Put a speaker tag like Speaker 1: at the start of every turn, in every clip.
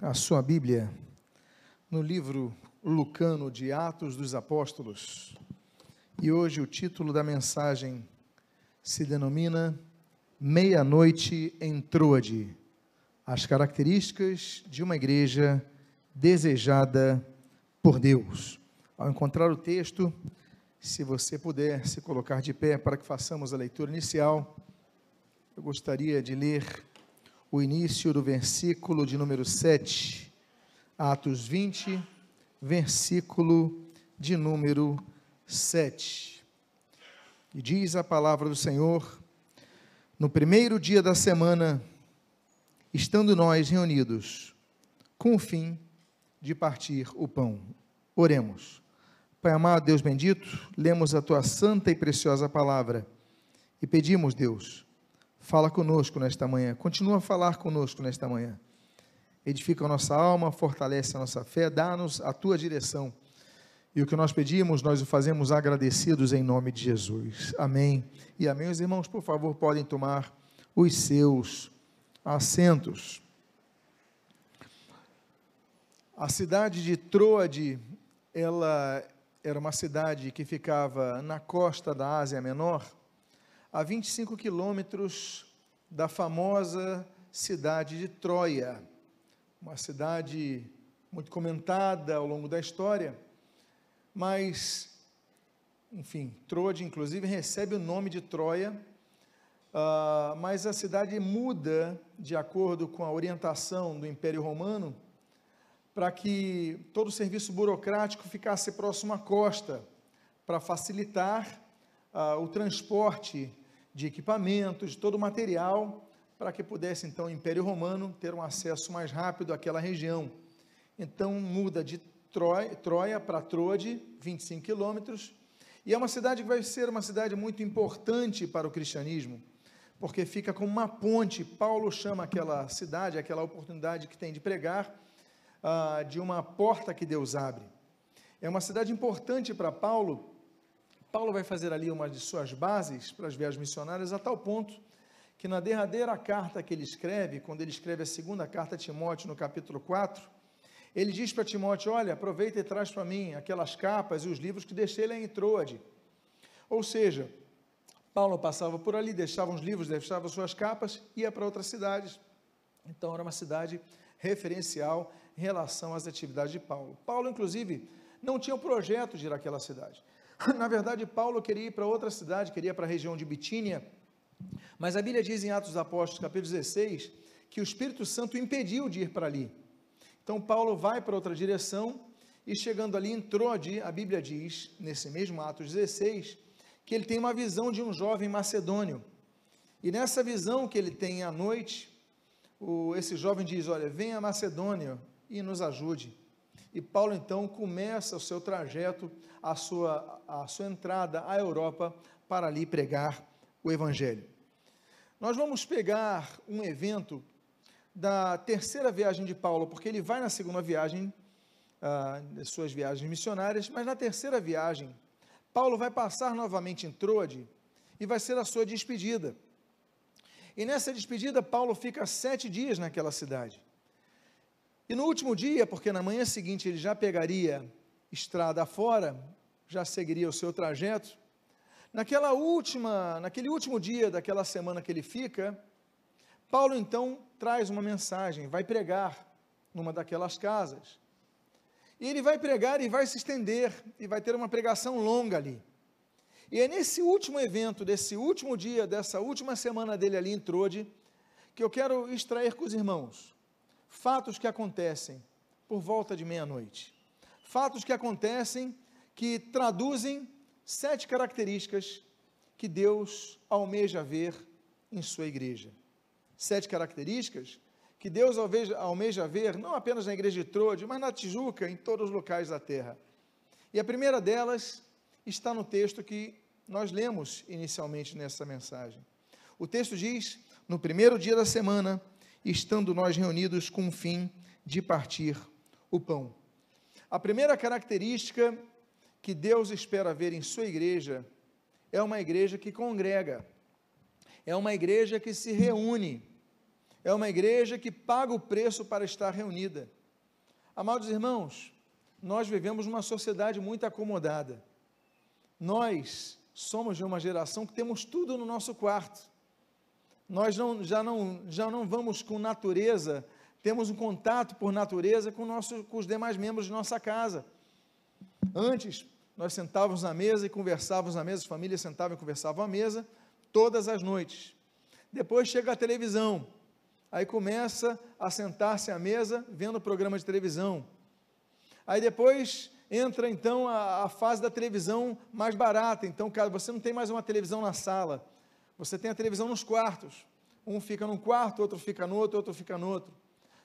Speaker 1: a sua Bíblia no livro Lucano de Atos dos Apóstolos. E hoje o título da mensagem se denomina Meia-noite em Troade: As características de uma igreja desejada por Deus. Ao encontrar o texto, se você puder se colocar de pé para que façamos a leitura inicial, eu gostaria de ler o início do versículo de número 7, Atos 20, versículo de número 7. E diz a palavra do Senhor: No primeiro dia da semana, estando nós reunidos, com o fim de partir o pão. Oremos. Pai amado, Deus bendito, lemos a tua santa e preciosa palavra e pedimos, Deus, Fala conosco nesta manhã, continua a falar conosco nesta manhã. Edifica a nossa alma, fortalece a nossa fé, dá-nos a tua direção. E o que nós pedimos, nós o fazemos agradecidos em nome de Jesus. Amém. E amém. Os irmãos, por favor, podem tomar os seus assentos. A cidade de Troade, ela era uma cidade que ficava na costa da Ásia Menor a 25 quilômetros da famosa cidade de Troia, uma cidade muito comentada ao longo da história, mas, enfim, Troade, inclusive, recebe o nome de Troia, uh, mas a cidade muda de acordo com a orientação do Império Romano para que todo o serviço burocrático ficasse próximo à costa, para facilitar uh, o transporte de equipamentos, de todo o material, para que pudesse então o Império Romano ter um acesso mais rápido àquela região. Então muda de Troia, para Troade, 25 quilômetros, e é uma cidade que vai ser uma cidade muito importante para o cristianismo, porque fica como uma ponte. Paulo chama aquela cidade, aquela oportunidade que tem de pregar, ah, de uma porta que Deus abre. É uma cidade importante para Paulo, Paulo vai fazer ali uma de suas bases para as viagens missionárias, a tal ponto que na derradeira carta que ele escreve, quando ele escreve a segunda carta a Timóteo, no capítulo 4, ele diz para Timóteo: Olha, aproveita e traz para mim aquelas capas e os livros que deixei lá em Troade. Ou seja, Paulo passava por ali, deixava os livros, deixava suas capas, ia para outras cidades. Então era uma cidade referencial em relação às atividades de Paulo. Paulo, inclusive, não tinha o projeto de ir àquela cidade. Na verdade, Paulo queria ir para outra cidade, queria ir para a região de Bitínia, mas a Bíblia diz em Atos dos Apóstolos, capítulo 16, que o Espírito Santo impediu de ir para ali. Então, Paulo vai para outra direção e chegando ali em Trode, a Bíblia diz, nesse mesmo Atos 16, que ele tem uma visão de um jovem macedônio. E nessa visão que ele tem à noite, o, esse jovem diz: Olha, venha a Macedônia e nos ajude. E Paulo então começa o seu trajeto, a sua, a sua entrada à Europa para ali pregar o Evangelho. Nós vamos pegar um evento da terceira viagem de Paulo, porque ele vai na segunda viagem, das suas viagens missionárias, mas na terceira viagem, Paulo vai passar novamente em Troade e vai ser a sua despedida. E nessa despedida, Paulo fica sete dias naquela cidade. E no último dia, porque na manhã seguinte ele já pegaria estrada fora, já seguiria o seu trajeto, naquela última, naquele último dia daquela semana que ele fica, Paulo então traz uma mensagem, vai pregar numa daquelas casas. E ele vai pregar e vai se estender, e vai ter uma pregação longa ali. E é nesse último evento, desse último dia, dessa última semana dele ali em Trode, que eu quero extrair com os irmãos fatos que acontecem por volta de meia-noite. Fatos que acontecem que traduzem sete características que Deus almeja ver em sua igreja. Sete características que Deus almeja, ver não apenas na igreja de Trode, mas na Tijuca, em todos os locais da terra. E a primeira delas está no texto que nós lemos inicialmente nessa mensagem. O texto diz: No primeiro dia da semana, estando nós reunidos com o fim de partir o pão. A primeira característica que Deus espera ver em sua igreja é uma igreja que congrega, é uma igreja que se reúne, é uma igreja que paga o preço para estar reunida. Amados irmãos, nós vivemos numa sociedade muito acomodada. Nós somos de uma geração que temos tudo no nosso quarto. Nós não, já, não, já não vamos com natureza, temos um contato por natureza com, nosso, com os demais membros de nossa casa. Antes, nós sentávamos na mesa e conversávamos na mesa, as famílias sentavam e conversavam à mesa todas as noites. Depois chega a televisão, aí começa a sentar-se à mesa vendo o programa de televisão. Aí depois entra então a, a, fase da televisão mais barata. Então, cara, você não tem mais uma televisão na sala, você tem a televisão nos quartos. Um fica num quarto, outro fica no outro, outro fica no outro.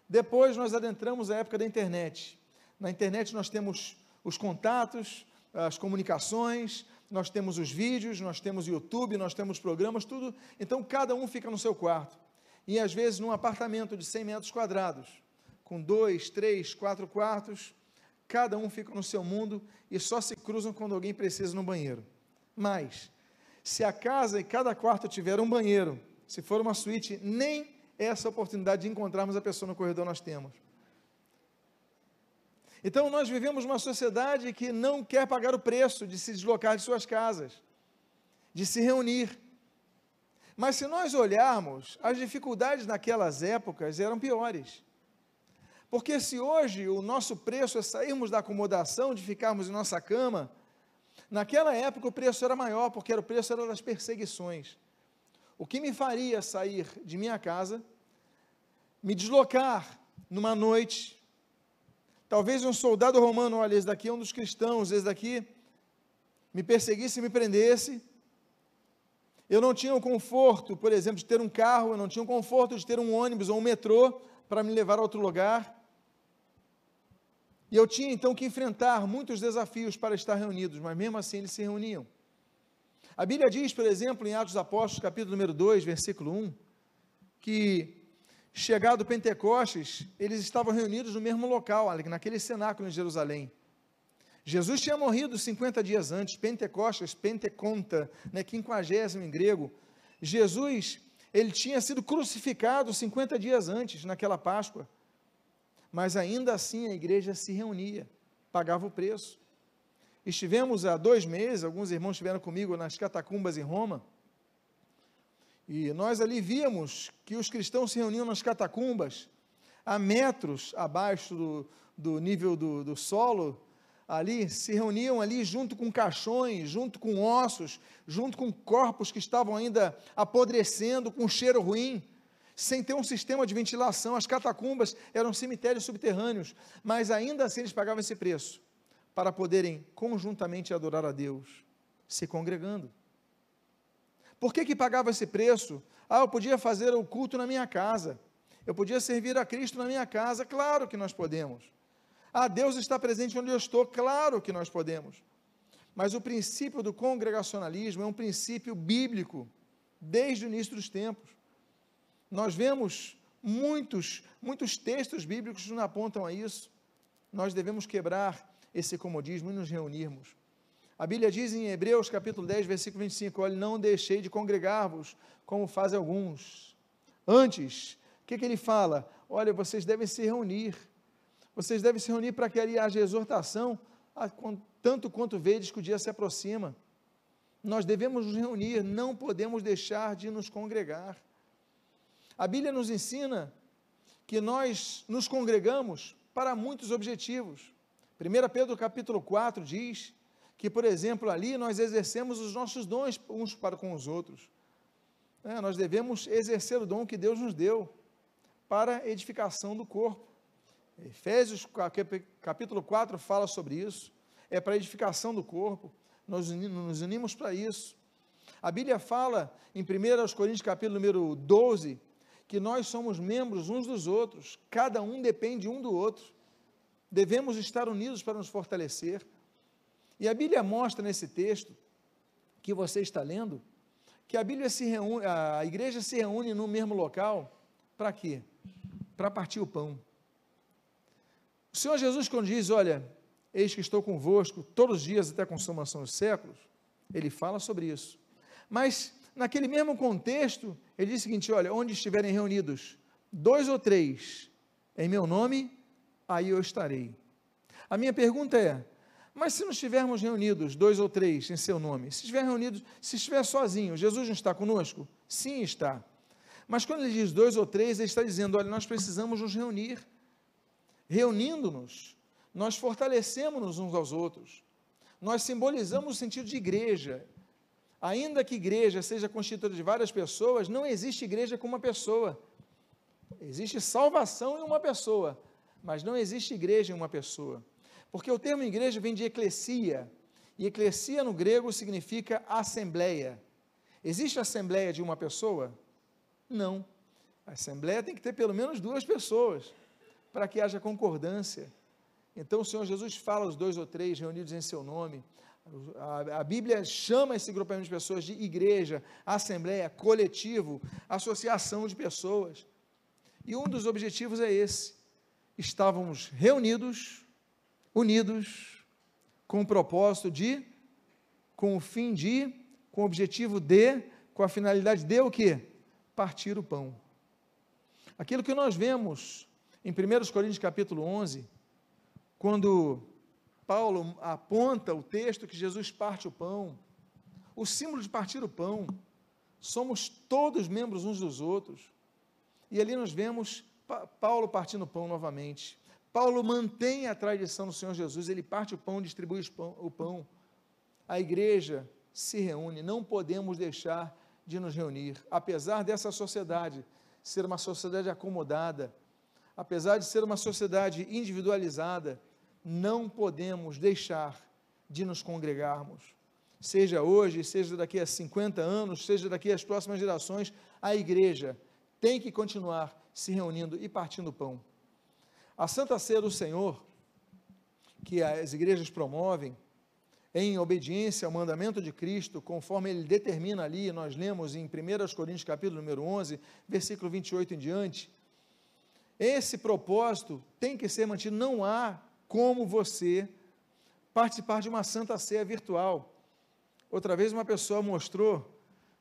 Speaker 1: Depois nós adentramos a época da internet. Na internet nós temos os contatos, as comunicações, nós temos os vídeos, nós temos o YouTube, nós temos programas, tudo. Então cada um fica no seu quarto. E às vezes num apartamento de 100 metros quadrados, com dois, três, quatro quartos, cada um fica no seu mundo e só se cruzam quando alguém precisa no banheiro. Mas, se a casa e cada quarto tiver um banheiro, se for uma suíte, nem essa oportunidade de encontrarmos a pessoa no corredor nós temos. Então, nós vivemos uma sociedade que não quer pagar o preço de se deslocar de suas casas, de se reunir. Mas se nós olharmos, as dificuldades naquelas épocas eram piores. Porque se hoje o nosso preço é sairmos da acomodação, de ficarmos em nossa cama, naquela época o preço era maior, porque era o preço era das perseguições. O que me faria sair de minha casa, me deslocar numa noite, talvez um soldado romano, olha, esse daqui é um dos cristãos, esse daqui me perseguisse e me prendesse. Eu não tinha o conforto, por exemplo, de ter um carro, eu não tinha o conforto de ter um ônibus ou um metrô para me levar a outro lugar. E eu tinha então que enfrentar muitos desafios para estar reunidos, mas mesmo assim eles se reuniam. A Bíblia diz, por exemplo, em Atos Apóstolos, capítulo número 2, versículo 1, que chegado Pentecostes, eles estavam reunidos no mesmo local, naquele cenáculo em Jerusalém. Jesus tinha morrido 50 dias antes, Pentecostes, Penteconta, né, quinquagésimo em grego. Jesus, ele tinha sido crucificado 50 dias antes, naquela Páscoa mas ainda assim a igreja se reunia, pagava o preço. Estivemos há dois meses, alguns irmãos estiveram comigo nas catacumbas em Roma, e nós ali víamos que os cristãos se reuniam nas catacumbas, a metros abaixo do, do nível do, do solo, ali, se reuniam ali junto com caixões, junto com ossos, junto com corpos que estavam ainda apodrecendo, com cheiro ruim, sem ter um sistema de ventilação. As catacumbas eram cemitérios subterrâneos, mas ainda assim eles pagavam esse preço para poderem conjuntamente adorar a Deus, se congregando. Por que que pagava esse preço? Ah, eu podia fazer o culto na minha casa. Eu podia servir a Cristo na minha casa. Claro que nós podemos. Ah, Deus está presente onde eu estou. Claro que nós podemos. Mas o princípio do congregacionalismo é um princípio bíblico desde o início dos tempos. Nós vemos muitos, muitos textos bíblicos que nos apontam a isso. Nós devemos quebrar esse comodismo e nos reunirmos. A Bíblia diz em Hebreus capítulo 10, versículo 25, olha, não deixei de congregar-vos, como fazem alguns. Antes, o que, que ele fala? Olha, vocês devem se reunir. Vocês devem se reunir para que ali haja exortação, tanto quanto vedes que o dia se aproxima. Nós devemos nos reunir, não podemos deixar de nos congregar. A Bíblia nos ensina que nós nos congregamos para muitos objetivos. 1 Pedro capítulo 4 diz que, por exemplo, ali nós exercemos os nossos dons uns para com os outros. É, nós devemos exercer o dom que Deus nos deu para edificação do corpo. Efésios capítulo 4 fala sobre isso. É para edificação do corpo. Nós nos unimos para isso. A Bíblia fala em 1 Coríntios capítulo número 12, que nós somos membros uns dos outros, cada um depende um do outro. Devemos estar unidos para nos fortalecer. E a Bíblia mostra nesse texto que você está lendo que a Bíblia se reúne, a igreja se reúne no mesmo local para quê? Para partir o pão. O Senhor Jesus quando diz, olha, eis que estou convosco todos os dias até a consumação dos séculos, ele fala sobre isso. Mas naquele mesmo contexto, ele diz o seguinte: olha, onde estiverem reunidos dois ou três em meu nome, aí eu estarei. A minha pergunta é: mas se não estivermos reunidos, dois ou três, em seu nome, se estiver reunidos, se estiver sozinho, Jesus não está conosco? Sim, está. Mas quando ele diz dois ou três, ele está dizendo: olha, nós precisamos nos reunir. Reunindo-nos, nós fortalecemos-nos uns aos outros. Nós simbolizamos o sentido de igreja. Ainda que igreja seja constituída de várias pessoas, não existe igreja com uma pessoa. Existe salvação em uma pessoa, mas não existe igreja em uma pessoa. Porque o termo igreja vem de eclesia, e eclesia no grego significa assembleia. Existe assembleia de uma pessoa? Não. A assembleia tem que ter pelo menos duas pessoas, para que haja concordância. Então o Senhor Jesus fala os dois ou três reunidos em seu nome. A, Bíblia chama esse grupamento de pessoas de igreja, assembleia, coletivo, associação de pessoas. E um dos objetivos é esse. Estávamos reunidos, unidos, com o propósito de, com o fim de, com o objetivo de, com a finalidade de o quê? Partir o pão. Aquilo que nós vemos em 1 Coríntios capítulo 11, quando Paulo aponta o texto que Jesus parte o pão, o símbolo de partir o pão, somos todos membros uns dos outros. E ali nós vemos Paulo partindo o pão novamente. Paulo mantém a tradição do Senhor Jesus, ele parte o pão, distribui o pão. A igreja se reúne, não podemos deixar de nos reunir, apesar dessa sociedade ser uma sociedade acomodada, apesar de ser uma sociedade individualizada, não podemos deixar de nos congregarmos. Seja hoje, seja daqui a 50 anos, seja daqui às próximas gerações, a igreja tem que continuar se reunindo e partindo pão. A Santa Ceia do Senhor, que as igrejas promovem, em obediência ao mandamento de Cristo, conforme ele determina ali, nós lemos em 1 Coríntios capítulo número 11, versículo 28 em diante, esse propósito tem que ser mantido, não há como você participar de uma Santa Ceia virtual. Outra vez uma pessoa mostrou,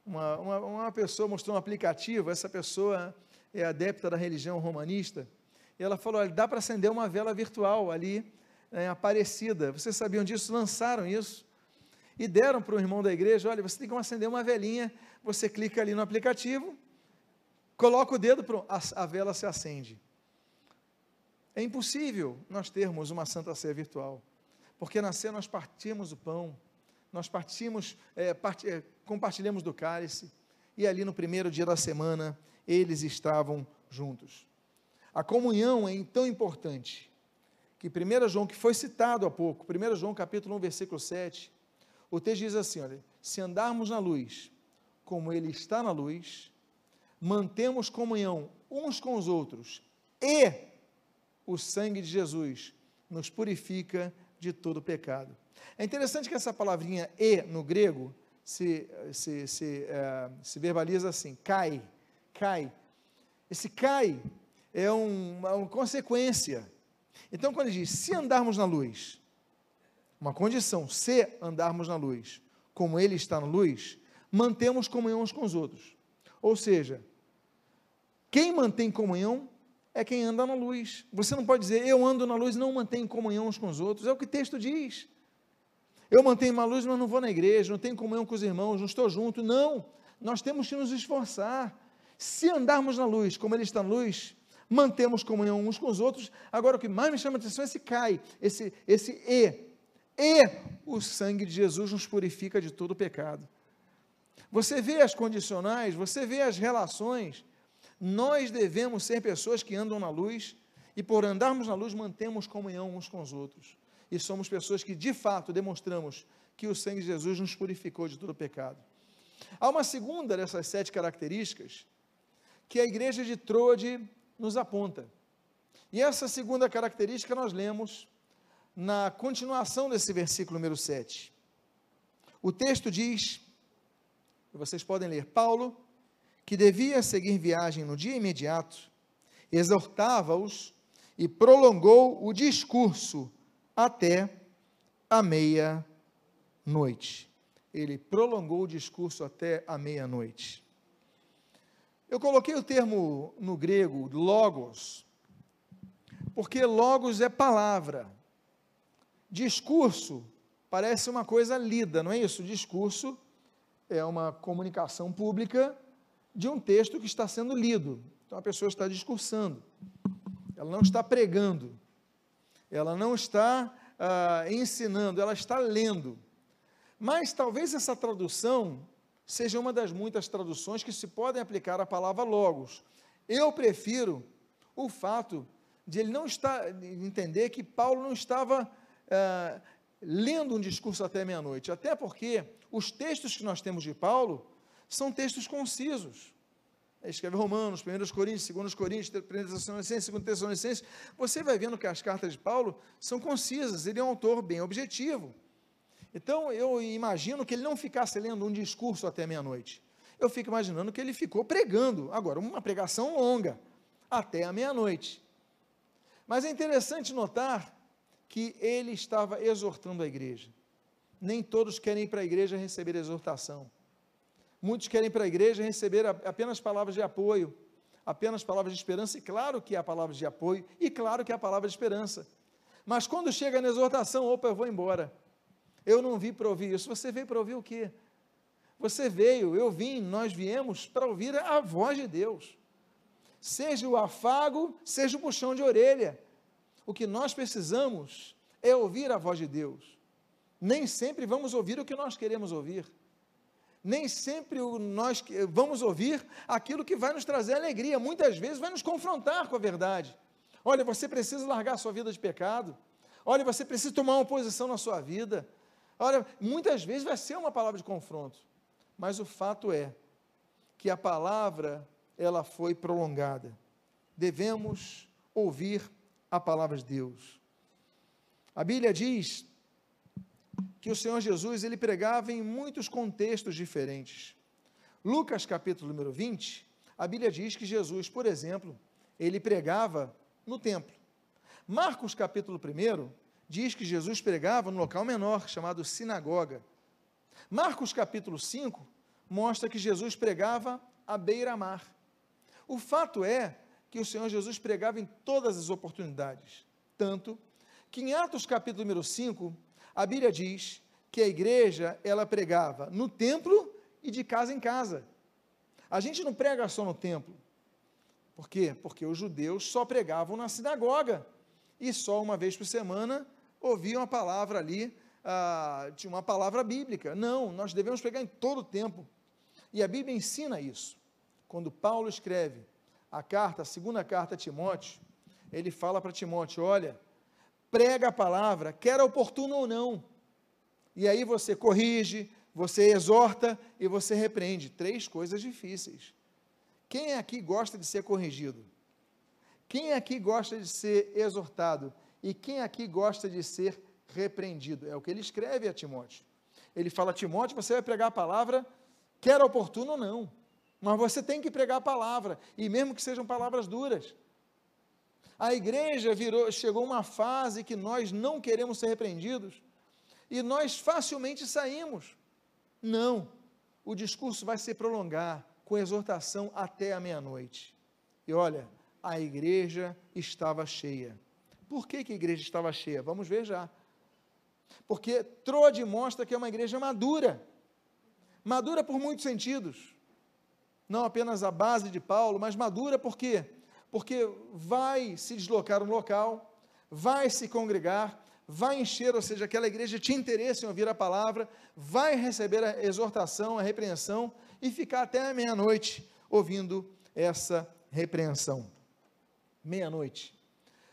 Speaker 1: uma, uma, uma pessoa mostrou um aplicativo, essa pessoa é adepta da religião romanista, e ela falou: olha, dá para acender uma vela virtual ali, é, Aparecida. Vocês sabiam disso? Lançaram isso. E deram para o irmão da igreja: olha, você tem que acender uma velinha. Você clica ali no aplicativo, coloca o dedo, pronto, a, a vela se acende. É impossível nós termos uma Santa Ceia virtual, porque na ceia nós partimos o pão, nós partimos, é, part, é, compartilhamos do cálice, e ali no primeiro dia da semana eles estavam juntos. A comunhão é tão importante que 1 João, que foi citado há pouco, 1 João capítulo 1, versículo 7, o texto diz assim: olha, se andarmos na luz, como Ele está na luz, mantemos comunhão uns com os outros, e o sangue de Jesus nos purifica de todo pecado. É interessante que essa palavrinha e no grego se, se, se, é, se verbaliza assim: cai, cai. Esse cai é uma, uma consequência. Então, quando ele diz, se andarmos na luz, uma condição, se andarmos na luz, como ele está na luz, mantemos comunhão uns com os outros. Ou seja, quem mantém comunhão é quem anda na luz. Você não pode dizer, eu ando na luz e não mantenho comunhão uns com os outros. É o que o texto diz. Eu mantenho uma luz, mas não vou na igreja, não tenho comunhão com os irmãos, não estou junto. Não, nós temos que nos esforçar. Se andarmos na luz, como Ele está na luz, mantemos comunhão uns com os outros. Agora, o que mais me chama a atenção é esse cai, esse, esse e. E o sangue de Jesus nos purifica de todo pecado. Você vê as condicionais, você vê as relações. Nós devemos ser pessoas que andam na luz e, por andarmos na luz, mantemos comunhão uns com os outros. E somos pessoas que, de fato, demonstramos que o sangue de Jesus nos purificou de todo pecado. Há uma segunda dessas sete características que a igreja de Troade nos aponta. E essa segunda característica nós lemos na continuação desse versículo número 7. O texto diz, vocês podem ler, Paulo, que devia seguir viagem no dia imediato, exortava-os e prolongou o discurso até a meia-noite. Ele prolongou o discurso até a meia-noite. Eu coloquei o termo no grego logos, porque logos é palavra. Discurso parece uma coisa lida, não é isso? Discurso é uma comunicação pública de um texto que está sendo lido. Então a pessoa está discursando, ela não está pregando, ela não está ah, ensinando, ela está lendo. Mas talvez essa tradução seja uma das muitas traduções que se podem aplicar à palavra logos. Eu prefiro o fato de ele não estar, entender que Paulo não estava ah, lendo um discurso até meia-noite, até porque os textos que nós temos de Paulo são textos concisos. Escreve Romanos, 1 Coríntios, 2 Coríntios, 1 Tessalonicenses, 2 Tessalonicenses. Você vai vendo que as cartas de Paulo são concisas, ele é um autor bem objetivo. Então, eu imagino que ele não ficasse lendo um discurso até meia-noite. Eu fico imaginando que ele ficou pregando, agora, uma pregação longa, até a meia-noite. Mas é interessante notar que ele estava exortando a igreja. Nem todos querem ir para a igreja receber exortação. Muitos querem para a igreja receber apenas palavras de apoio, apenas palavras de esperança, e claro que há palavras de apoio, e claro que há palavras de esperança. Mas quando chega na exortação, opa, eu vou embora. Eu não vi para ouvir isso. Você veio para ouvir o quê? Você veio, eu vim, nós viemos para ouvir a voz de Deus. Seja o afago, seja o puxão de orelha. O que nós precisamos é ouvir a voz de Deus. Nem sempre vamos ouvir o que nós queremos ouvir. Nem sempre nós vamos ouvir aquilo que vai nos trazer alegria. Muitas vezes vai nos confrontar com a verdade. Olha, você precisa largar sua vida de pecado. Olha, você precisa tomar uma posição na sua vida. Olha, muitas vezes vai ser uma palavra de confronto, mas o fato é que a palavra ela foi prolongada. Devemos ouvir a palavra de Deus. A Bíblia diz que o Senhor Jesus ele pregava em muitos contextos diferentes. Lucas capítulo número 20, a Bíblia diz que Jesus, por exemplo, ele pregava no templo. Marcos capítulo 1 diz que Jesus pregava no local menor, chamado sinagoga. Marcos capítulo 5 mostra que Jesus pregava à beira-mar. O fato é que o Senhor Jesus pregava em todas as oportunidades, tanto que em Atos capítulo número 5, a Bíblia diz que a igreja, ela pregava no templo e de casa em casa. A gente não prega só no templo. Por quê? Porque os judeus só pregavam na sinagoga e só uma vez por semana ouviam a palavra ali, ah, tinha uma palavra bíblica. Não, nós devemos pregar em todo o tempo. E a Bíblia ensina isso. Quando Paulo escreve a carta, a segunda carta a Timóteo, ele fala para Timóteo: olha, prega a palavra, quer oportuno ou não. E aí você corrige, você exorta e você repreende. Três coisas difíceis. Quem aqui gosta de ser corrigido? Quem aqui gosta de ser exortado? E quem aqui gosta de ser repreendido? É o que ele escreve a Timóteo. Ele fala: Timóteo, você vai pregar a palavra, quer oportuno ou não. Mas você tem que pregar a palavra, e mesmo que sejam palavras duras. A igreja virou, chegou uma fase que nós não queremos ser repreendidos e nós facilmente saímos. Não, o discurso vai se prolongar com exortação até a meia-noite. E olha, a igreja estava cheia. Por que, que a igreja estava cheia? Vamos ver já. Porque Trode mostra que é uma igreja madura. Madura por muitos sentidos. Não apenas a base de Paulo, mas madura por quê? Porque vai se deslocar um local, vai se congregar, vai encher, ou seja, aquela igreja tinha interesse em ouvir a palavra, vai receber a exortação, a repreensão e ficar até a meia-noite ouvindo essa repreensão. Meia-noite.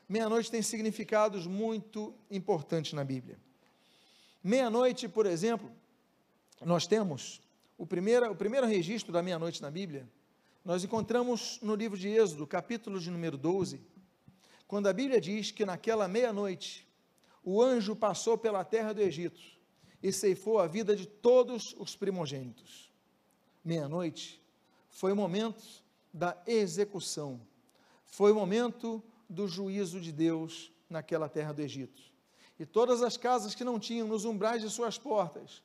Speaker 1: Meia-noite tem significados muito importantes na Bíblia. Meia-noite, por exemplo, nós temos o primeiro, o primeiro registro da meia-noite na Bíblia, nós encontramos no livro de Êxodo, capítulo de número 12, quando a Bíblia diz que naquela meia-noite o anjo passou pela terra do Egito e ceifou a vida de todos os primogênitos. Meia-noite foi o momento da execução, foi o momento do juízo de Deus naquela terra do Egito. E todas as casas que não tinham nos umbrais de suas portas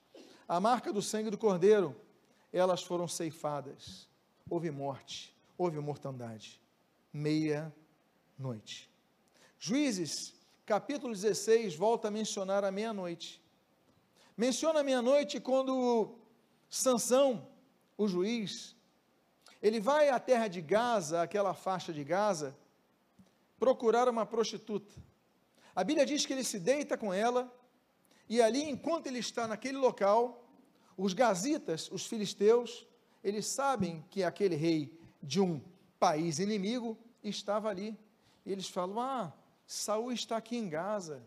Speaker 1: a marca do sangue do cordeiro, elas foram ceifadas. Houve morte, houve mortandade. Meia-noite. Juízes, capítulo 16, volta a mencionar a meia-noite. Menciona a meia-noite quando Sansão, o juiz, ele vai à terra de Gaza, aquela faixa de Gaza, procurar uma prostituta. A Bíblia diz que ele se deita com ela, e ali, enquanto ele está naquele local, os gazitas, os filisteus, eles sabem que aquele rei de um país inimigo estava ali. E eles falam: Ah, Saul está aqui em Gaza.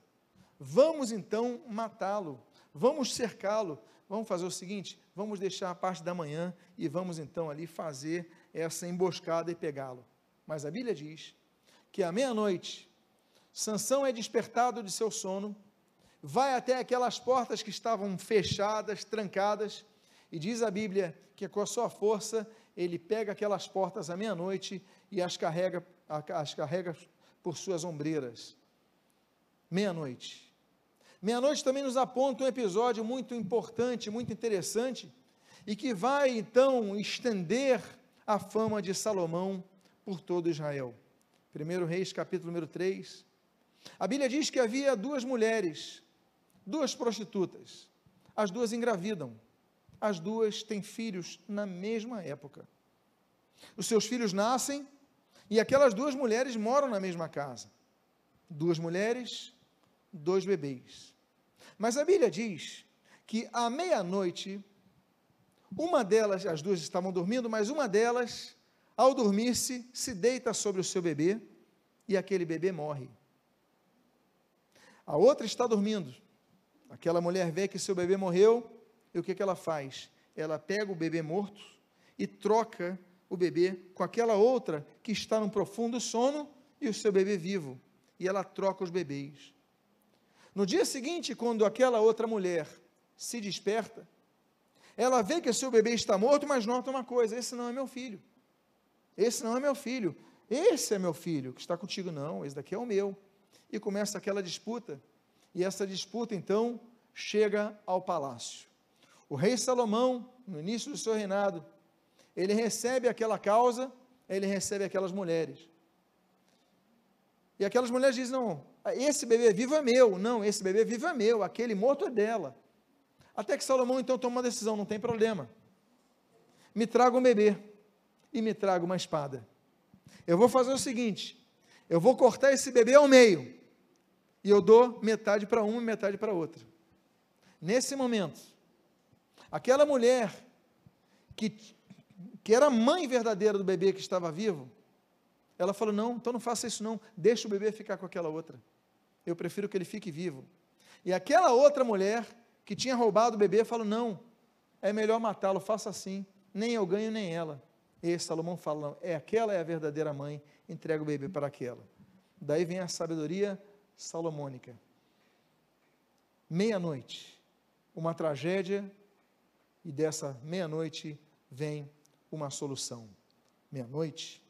Speaker 1: Vamos então matá-lo. Vamos cercá-lo. Vamos fazer o seguinte: vamos deixar a parte da manhã e vamos então ali fazer essa emboscada e pegá-lo. Mas a Bíblia diz que à meia-noite, Sansão é despertado de seu sono, vai até aquelas portas que estavam fechadas, trancadas, e diz a Bíblia que com a sua força ele pega aquelas portas à meia-noite e as carrega, as carrega por suas ombreiras. Meia-noite. Meia-noite também nos aponta um episódio muito importante, muito interessante, e que vai então estender a fama de Salomão por todo Israel. 1 Reis, capítulo número 3. A Bíblia diz que havia duas mulheres, duas prostitutas. As duas engravidam. As duas têm filhos na mesma época. Os seus filhos nascem e aquelas duas mulheres moram na mesma casa. Duas mulheres, dois bebês. Mas a Bíblia diz que à meia-noite uma delas, as duas estavam dormindo, mas uma delas, ao dormir-se, se deita sobre o seu bebê e aquele bebê morre. A outra está dormindo. Aquela mulher vê que seu bebê morreu e o que, que ela faz? Ela pega o bebê morto e troca o bebê com aquela outra que está num profundo sono e o seu bebê vivo. E ela troca os bebês. No dia seguinte, quando aquela outra mulher se desperta, ela vê que o seu bebê está morto, mas nota uma coisa: esse não é meu filho. Esse não é meu filho. Esse é meu filho que está contigo. Não, esse daqui é o meu. E começa aquela disputa. E essa disputa, então, chega ao palácio. O rei Salomão, no início do seu reinado, ele recebe aquela causa, ele recebe aquelas mulheres. E aquelas mulheres dizem: Não, esse bebê vivo é meu. Não, esse bebê vivo é meu. Aquele morto é dela. Até que Salomão então toma uma decisão, não tem problema. Me traga um bebê e me traga uma espada. Eu vou fazer o seguinte: eu vou cortar esse bebê ao meio e eu dou metade para uma e metade para outra. Nesse momento, aquela mulher que, que era a mãe verdadeira do bebê que estava vivo, ela falou: Não, então não faça isso, não, deixa o bebê ficar com aquela outra. Eu prefiro que ele fique vivo. E aquela outra mulher que tinha roubado o bebê, falou: Não, é melhor matá-lo, faça assim, nem eu ganho, nem ela. E Salomão fala: não, é aquela é a verdadeira mãe, entrega o bebê para aquela. Daí vem a sabedoria salomônica. Meia-noite, uma tragédia, e dessa meia-noite vem uma solução. Meia-noite.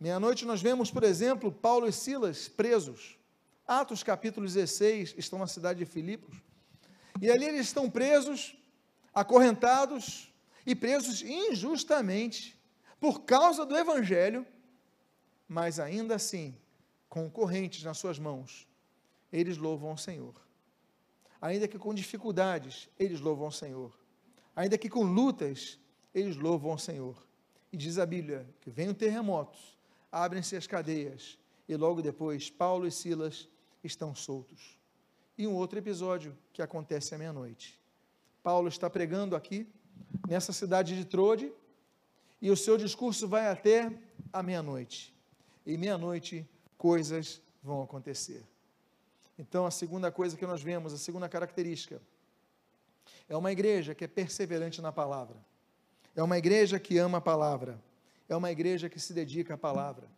Speaker 1: Meia-noite nós vemos, por exemplo, Paulo e Silas presos. Atos capítulo 16 estão na cidade de Filipos. E ali eles estão presos, acorrentados e presos injustamente por causa do evangelho, mas ainda assim, com correntes nas suas mãos, eles louvam ao Senhor. Ainda que com dificuldades, eles louvam ao Senhor. Ainda que com lutas, eles louvam ao Senhor. E diz a Bíblia que vem um terremoto, abrem-se as cadeias, e logo depois Paulo e Silas estão soltos e um outro episódio que acontece à meia-noite. Paulo está pregando aqui, nessa cidade de Trode, e o seu discurso vai até a meia-noite. E meia-noite coisas vão acontecer. Então, a segunda coisa que nós vemos, a segunda característica, é uma igreja que é perseverante na palavra. É uma igreja que ama a palavra. É uma igreja que se dedica à palavra.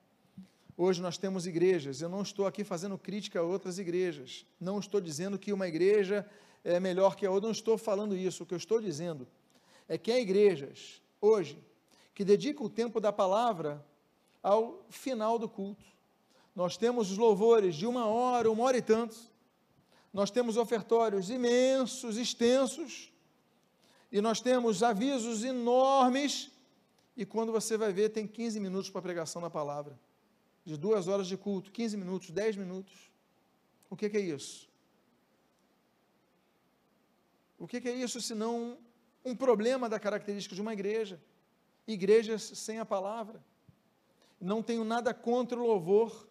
Speaker 1: Hoje nós temos igrejas, eu não estou aqui fazendo crítica a outras igrejas, não estou dizendo que uma igreja é melhor que a outra, não estou falando isso. O que eu estou dizendo é que há igrejas, hoje, que dedicam o tempo da palavra ao final do culto. Nós temos os louvores de uma hora, uma hora e tantos, nós temos ofertórios imensos, extensos, e nós temos avisos enormes, e quando você vai ver, tem 15 minutos para pregação da palavra. De duas horas de culto, 15 minutos, 10 minutos. O que, que é isso? O que, que é isso senão um problema da característica de uma igreja? Igrejas sem a palavra. Não tenho nada contra o louvor,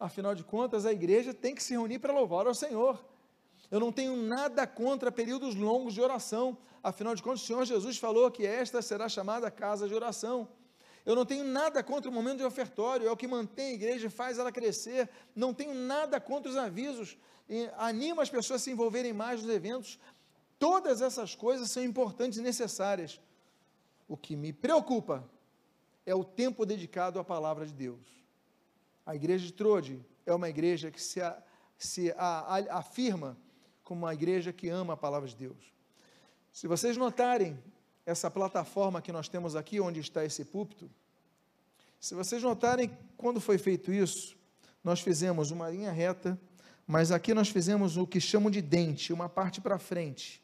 Speaker 1: afinal de contas, a igreja tem que se reunir para louvar ao Senhor. Eu não tenho nada contra períodos longos de oração, afinal de contas, o Senhor Jesus falou que esta será chamada casa de oração. Eu não tenho nada contra o momento de ofertório, é o que mantém a igreja e faz ela crescer. Não tenho nada contra os avisos, anima as pessoas a se envolverem mais nos eventos. Todas essas coisas são importantes e necessárias. O que me preocupa é o tempo dedicado à palavra de Deus. A igreja de Trode é uma igreja que se, se a, a, afirma como uma igreja que ama a palavra de Deus. Se vocês notarem essa plataforma que nós temos aqui, onde está esse púlpito, se vocês notarem, quando foi feito isso, nós fizemos uma linha reta, mas aqui nós fizemos o que chamam de dente, uma parte para frente.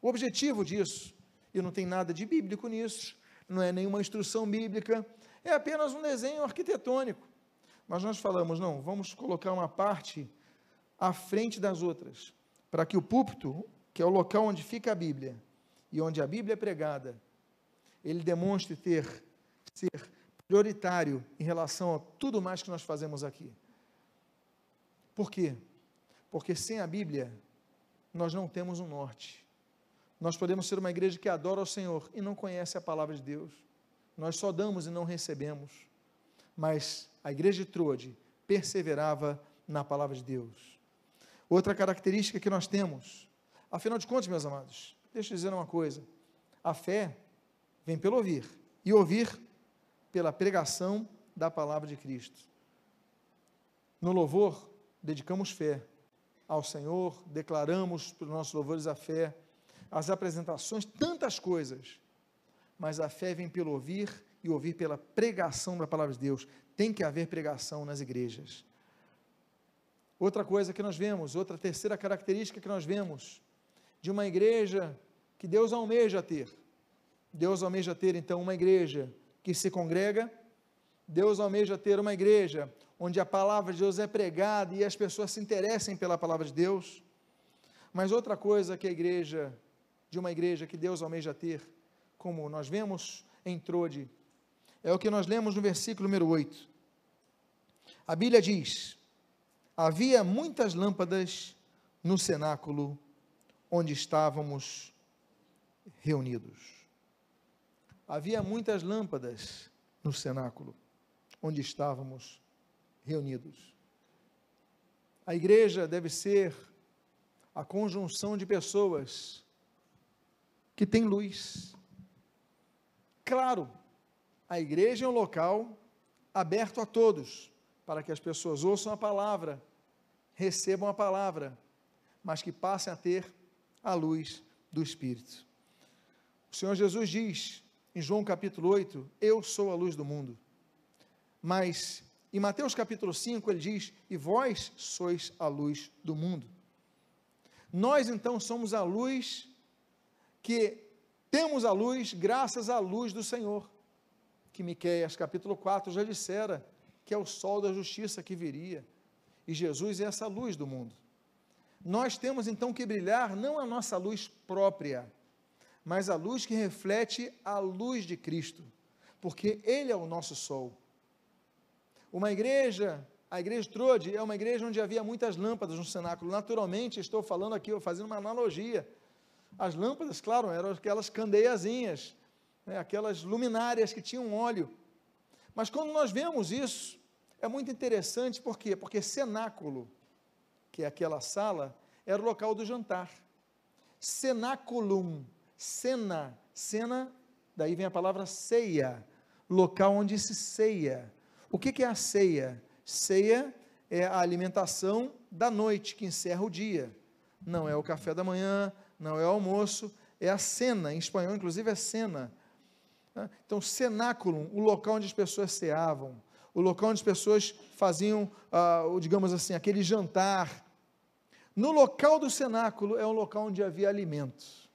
Speaker 1: O objetivo disso, e não tem nada de bíblico nisso, não é nenhuma instrução bíblica, é apenas um desenho arquitetônico. Mas nós falamos, não, vamos colocar uma parte à frente das outras, para que o púlpito, que é o local onde fica a Bíblia e onde a Bíblia é pregada, ele demonstre ter ser prioritário em relação a tudo mais que nós fazemos aqui. Por quê? Porque sem a Bíblia nós não temos um norte. Nós podemos ser uma igreja que adora o Senhor e não conhece a palavra de Deus. Nós só damos e não recebemos. Mas a igreja de Troade perseverava na palavra de Deus. Outra característica que nós temos, afinal de contas, meus amados, deixa eu dizer uma coisa: a fé vem pelo ouvir, e ouvir pela pregação da palavra de Cristo. No louvor, dedicamos fé ao Senhor, declaramos para os nossos louvores a fé, as apresentações, tantas coisas. Mas a fé vem pelo ouvir e ouvir pela pregação da palavra de Deus. Tem que haver pregação nas igrejas. Outra coisa que nós vemos, outra terceira característica que nós vemos de uma igreja que Deus almeja ter. Deus almeja ter então uma igreja que se congrega, Deus almeja ter uma igreja onde a palavra de Deus é pregada e as pessoas se interessem pela palavra de Deus. Mas outra coisa que a igreja de uma igreja que Deus almeja ter, como nós vemos em Trode, é o que nós lemos no versículo número 8. A Bíblia diz: Havia muitas lâmpadas no cenáculo onde estávamos reunidos. Havia muitas lâmpadas no cenáculo onde estávamos reunidos. A igreja deve ser a conjunção de pessoas que tem luz. Claro, a igreja é um local aberto a todos, para que as pessoas ouçam a palavra, recebam a palavra, mas que passem a ter a luz do Espírito. O Senhor Jesus diz em João capítulo 8: Eu sou a luz do mundo. Mas em Mateus capítulo 5 ele diz: E vós sois a luz do mundo. Nós então somos a luz que temos a luz graças à luz do Senhor, que Miqueias capítulo 4 já dissera, que é o sol da justiça que viria, e Jesus é essa luz do mundo. Nós temos então que brilhar não a nossa luz própria, mas a luz que reflete a luz de Cristo, porque Ele é o nosso sol. Uma igreja, a igreja Trode, é uma igreja onde havia muitas lâmpadas no cenáculo. Naturalmente, estou falando aqui, fazendo uma analogia as lâmpadas, claro, eram aquelas candeiazinhas, né, aquelas luminárias que tinham óleo. Mas quando nós vemos isso, é muito interessante, por quê? Porque cenáculo, que é aquela sala, era o local do jantar. Cenaculum, cena, cena, daí vem a palavra ceia, local onde se ceia. O que, que é a ceia? Ceia é a alimentação da noite, que encerra o dia. Não é o café da manhã, não é o almoço, é a cena, em espanhol, inclusive, é cena. Né? Então, cenáculo, o local onde as pessoas ceavam, o local onde as pessoas faziam, ah, digamos assim, aquele jantar. No local do cenáculo é um local onde havia alimentos.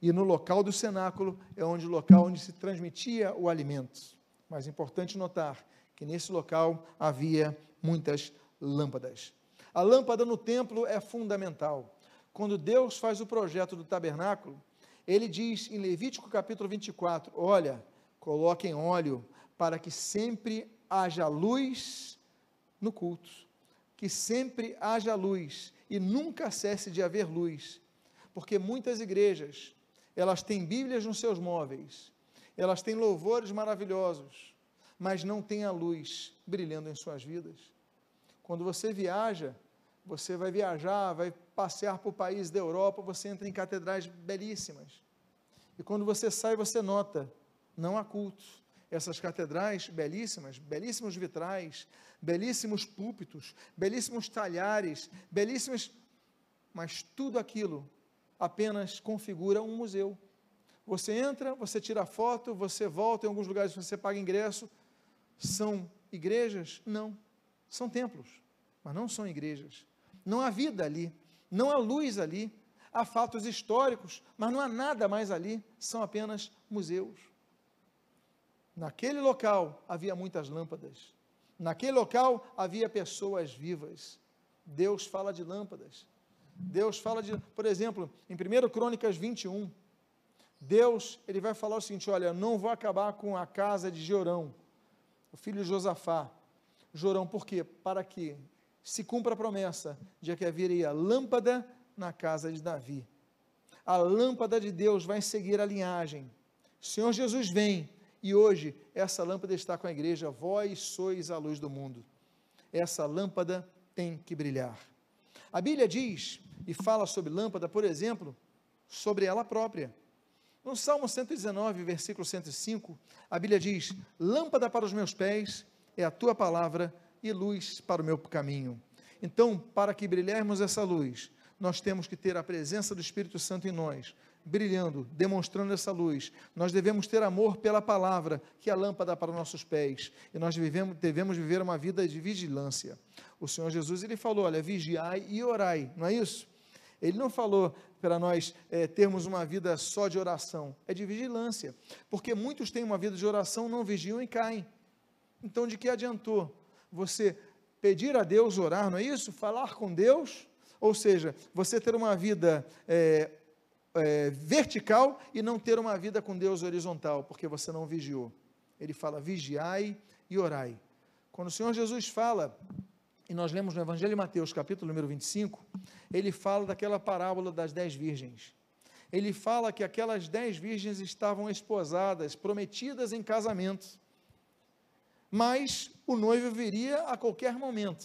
Speaker 1: E no local do cenáculo é onde o local onde se transmitia o alimento. Mas é importante notar que nesse local havia muitas lâmpadas. A lâmpada no templo é fundamental. Quando Deus faz o projeto do tabernáculo, ele diz em Levítico capítulo 24: Olha, coloquem óleo para que sempre haja luz no culto, que sempre haja luz e nunca cesse de haver luz, porque muitas igrejas, elas têm Bíblias nos seus móveis, elas têm louvores maravilhosos, mas não têm a luz brilhando em suas vidas. Quando você viaja, você vai viajar, vai passear por países da Europa, você entra em catedrais belíssimas. E quando você sai, você nota, não há culto. Essas catedrais belíssimas, belíssimos vitrais, belíssimos púlpitos, belíssimos talhares, belíssimos. Mas tudo aquilo apenas configura um museu. Você entra, você tira foto, você volta, em alguns lugares você paga ingresso. São igrejas? Não. São templos, mas não são igrejas. Não há vida ali, não há luz ali, há fatos históricos, mas não há nada mais ali, são apenas museus. Naquele local havia muitas lâmpadas, naquele local havia pessoas vivas. Deus fala de lâmpadas. Deus fala de, por exemplo, em 1 Crônicas 21, Deus, ele vai falar o seguinte: olha, não vou acabar com a casa de Jorão, o filho de Josafá. Jorão, por quê? Para que se cumpra a promessa de que haveria lâmpada na casa de Davi. A lâmpada de Deus vai seguir a linhagem. O Senhor Jesus vem e hoje essa lâmpada está com a igreja. Vós sois a luz do mundo. Essa lâmpada tem que brilhar. A Bíblia diz e fala sobre lâmpada, por exemplo, sobre ela própria. No Salmo 119, versículo 105, a Bíblia diz: Lâmpada para os meus pés é a tua palavra e luz para o meu caminho. Então, para que brilharmos essa luz, nós temos que ter a presença do Espírito Santo em nós, brilhando, demonstrando essa luz. Nós devemos ter amor pela palavra, que é a lâmpada para os nossos pés. E nós devemos, devemos viver uma vida de vigilância. O Senhor Jesus, ele falou, olha, vigiai e orai, não é isso? Ele não falou para nós é, termos uma vida só de oração, é de vigilância. Porque muitos têm uma vida de oração, não vigiam e caem. Então, de que adiantou? Você pedir a Deus, orar, não é isso? Falar com Deus, ou seja, você ter uma vida é, é, vertical e não ter uma vida com Deus horizontal, porque você não vigiou. Ele fala: vigiai e orai. Quando o Senhor Jesus fala, e nós lemos no Evangelho de Mateus, capítulo número 25, ele fala daquela parábola das dez virgens. Ele fala que aquelas dez virgens estavam esposadas, prometidas em casamento mas o noivo viria a qualquer momento.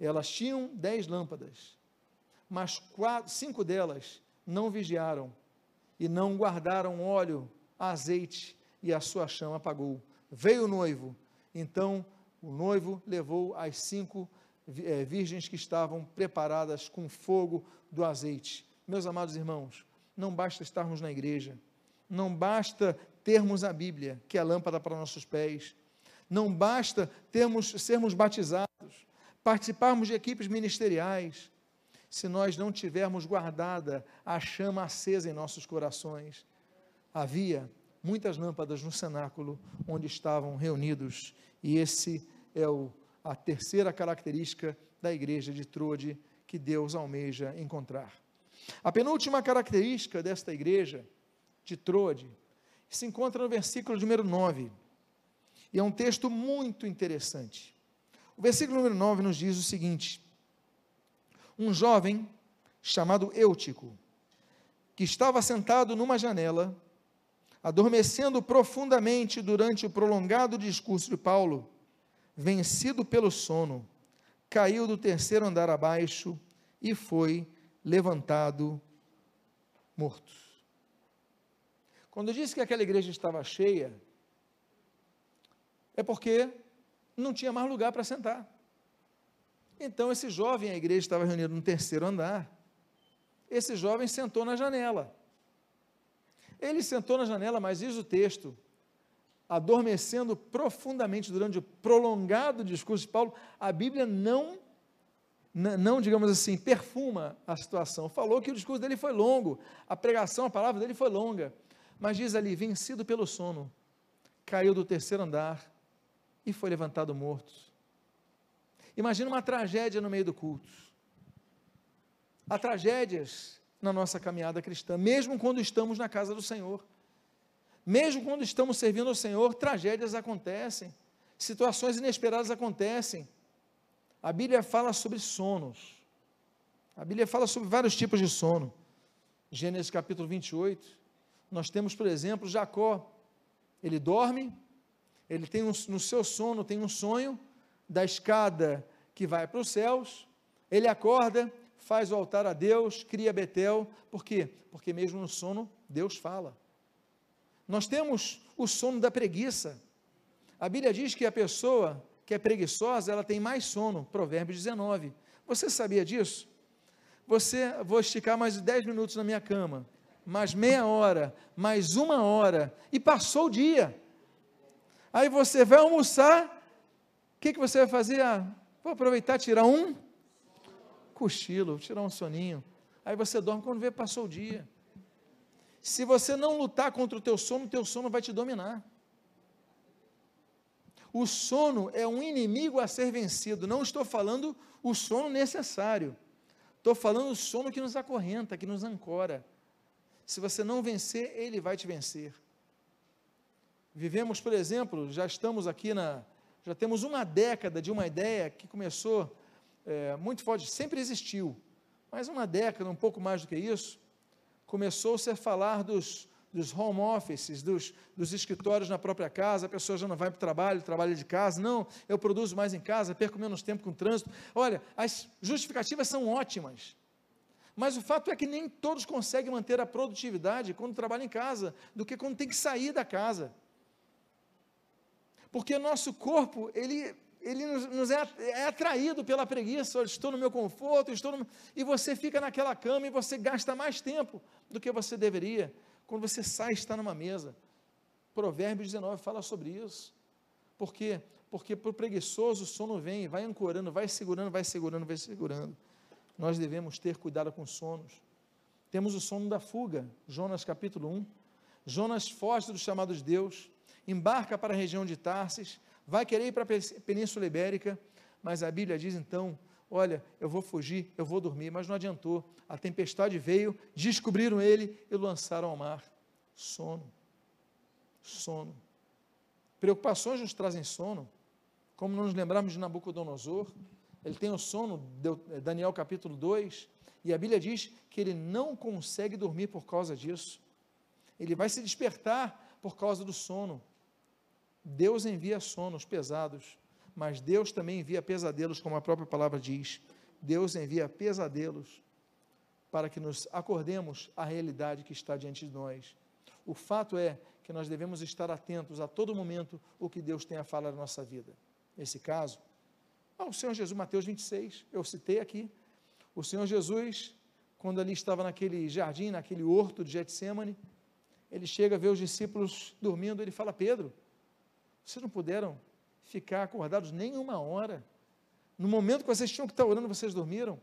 Speaker 1: Elas tinham dez lâmpadas, mas quatro, cinco delas não vigiaram e não guardaram óleo, azeite, e a sua chama apagou. Veio o noivo, então o noivo levou as cinco é, virgens que estavam preparadas com fogo do azeite. Meus amados irmãos, não basta estarmos na igreja, não basta termos a Bíblia, que é a lâmpada para nossos pés, não basta termos, sermos batizados, participarmos de equipes ministeriais, se nós não tivermos guardada a chama acesa em nossos corações. Havia muitas lâmpadas no cenáculo onde estavam reunidos, e esse é o, a terceira característica da igreja de Trode que Deus almeja encontrar. A penúltima característica desta igreja de Trode se encontra no versículo número 9. E é um texto muito interessante. O versículo número 9 nos diz o seguinte: Um jovem chamado Eutico, que estava sentado numa janela, adormecendo profundamente durante o prolongado discurso de Paulo, vencido pelo sono, caiu do terceiro andar abaixo e foi levantado morto. Quando eu disse que aquela igreja estava cheia, é porque não tinha mais lugar para sentar. Então, esse jovem, a igreja estava reunida no terceiro andar, esse jovem sentou na janela. Ele sentou na janela, mas diz o texto, adormecendo profundamente durante o prolongado discurso de Paulo, a Bíblia não não, digamos assim, perfuma a situação. Falou que o discurso dele foi longo, a pregação, a palavra dele foi longa. Mas diz ali: vencido pelo sono, caiu do terceiro andar e foi levantado morto. Imagina uma tragédia no meio do culto. Há tragédias na nossa caminhada cristã, mesmo quando estamos na casa do Senhor. Mesmo quando estamos servindo ao Senhor, tragédias acontecem, situações inesperadas acontecem. A Bíblia fala sobre sonos. A Bíblia fala sobre vários tipos de sono. Gênesis capítulo 28, nós temos, por exemplo, Jacó. Ele dorme, ele tem um, no seu sono tem um sonho da escada que vai para os céus. Ele acorda, faz o altar a Deus, cria Betel. Por quê? Porque mesmo no sono Deus fala. Nós temos o sono da preguiça. A Bíblia diz que a pessoa que é preguiçosa, ela tem mais sono. Provérbios 19. Você sabia disso? Você, vou esticar mais 10 minutos na minha cama, mais meia hora, mais uma hora, e passou o dia. Aí você vai almoçar, o que, que você vai fazer? Ah, vou aproveitar, tirar um cochilo, tirar um soninho. Aí você dorme quando vê, passou o dia. Se você não lutar contra o teu sono, o teu sono vai te dominar. O sono é um inimigo a ser vencido. Não estou falando o sono necessário. Estou falando o sono que nos acorrenta, que nos ancora. Se você não vencer, ele vai te vencer. Vivemos, por exemplo, já estamos aqui na. Já temos uma década de uma ideia que começou é, muito forte, sempre existiu, mas uma década, um pouco mais do que isso, começou-se a falar dos dos home offices, dos, dos escritórios na própria casa, a pessoa já não vai para o trabalho, trabalha de casa, não, eu produzo mais em casa, perco menos tempo com o trânsito. Olha, as justificativas são ótimas, mas o fato é que nem todos conseguem manter a produtividade quando trabalham em casa, do que quando tem que sair da casa. Porque o nosso corpo, ele, ele nos, nos é, é, atraído pela preguiça, estou no meu conforto, estou no, e você fica naquela cama e você gasta mais tempo do que você deveria. Quando você sai, está numa mesa. Provérbios 19 fala sobre isso. Por quê? Porque para o preguiçoso o sono vem, vai ancorando, vai segurando, vai segurando, vai segurando. Nós devemos ter cuidado com sonos. Temos o sono da fuga, Jonas capítulo 1. Jonas foge dos chamados de Deus, embarca para a região de Tarsis, vai querer ir para a Península Ibérica, mas a Bíblia diz então Olha, eu vou fugir, eu vou dormir, mas não adiantou. A tempestade veio, descobriram ele e lançaram ao mar. Sono. Sono. Preocupações nos trazem sono. Como nos lembramos de Nabucodonosor, ele tem o sono, Daniel capítulo 2, e a Bíblia diz que ele não consegue dormir por causa disso. Ele vai se despertar por causa do sono. Deus envia sonos pesados mas Deus também envia pesadelos, como a própria palavra diz. Deus envia pesadelos para que nos acordemos à realidade que está diante de nós. O fato é que nós devemos estar atentos a todo momento o que Deus tem a falar na nossa vida. Nesse caso, o Senhor Jesus, Mateus 26, eu citei aqui. O Senhor Jesus, quando ali estava naquele jardim, naquele horto de Getsemane, ele chega a ver os discípulos dormindo, ele fala: Pedro, vocês não puderam ficar acordados nem uma hora. No momento que vocês tinham que estar orando, vocês dormiram.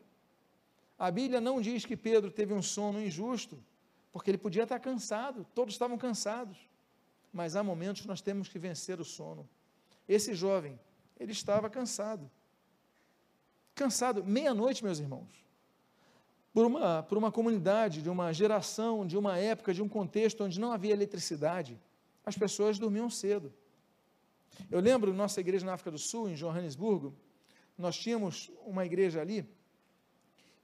Speaker 1: A Bíblia não diz que Pedro teve um sono injusto, porque ele podia estar cansado, todos estavam cansados. Mas há momentos que nós temos que vencer o sono. Esse jovem, ele estava cansado. Cansado, meia-noite, meus irmãos. Por uma, por uma comunidade, de uma geração, de uma época, de um contexto onde não havia eletricidade, as pessoas dormiam cedo. Eu lembro nossa igreja na África do Sul, em Johannesburgo, nós tínhamos uma igreja ali,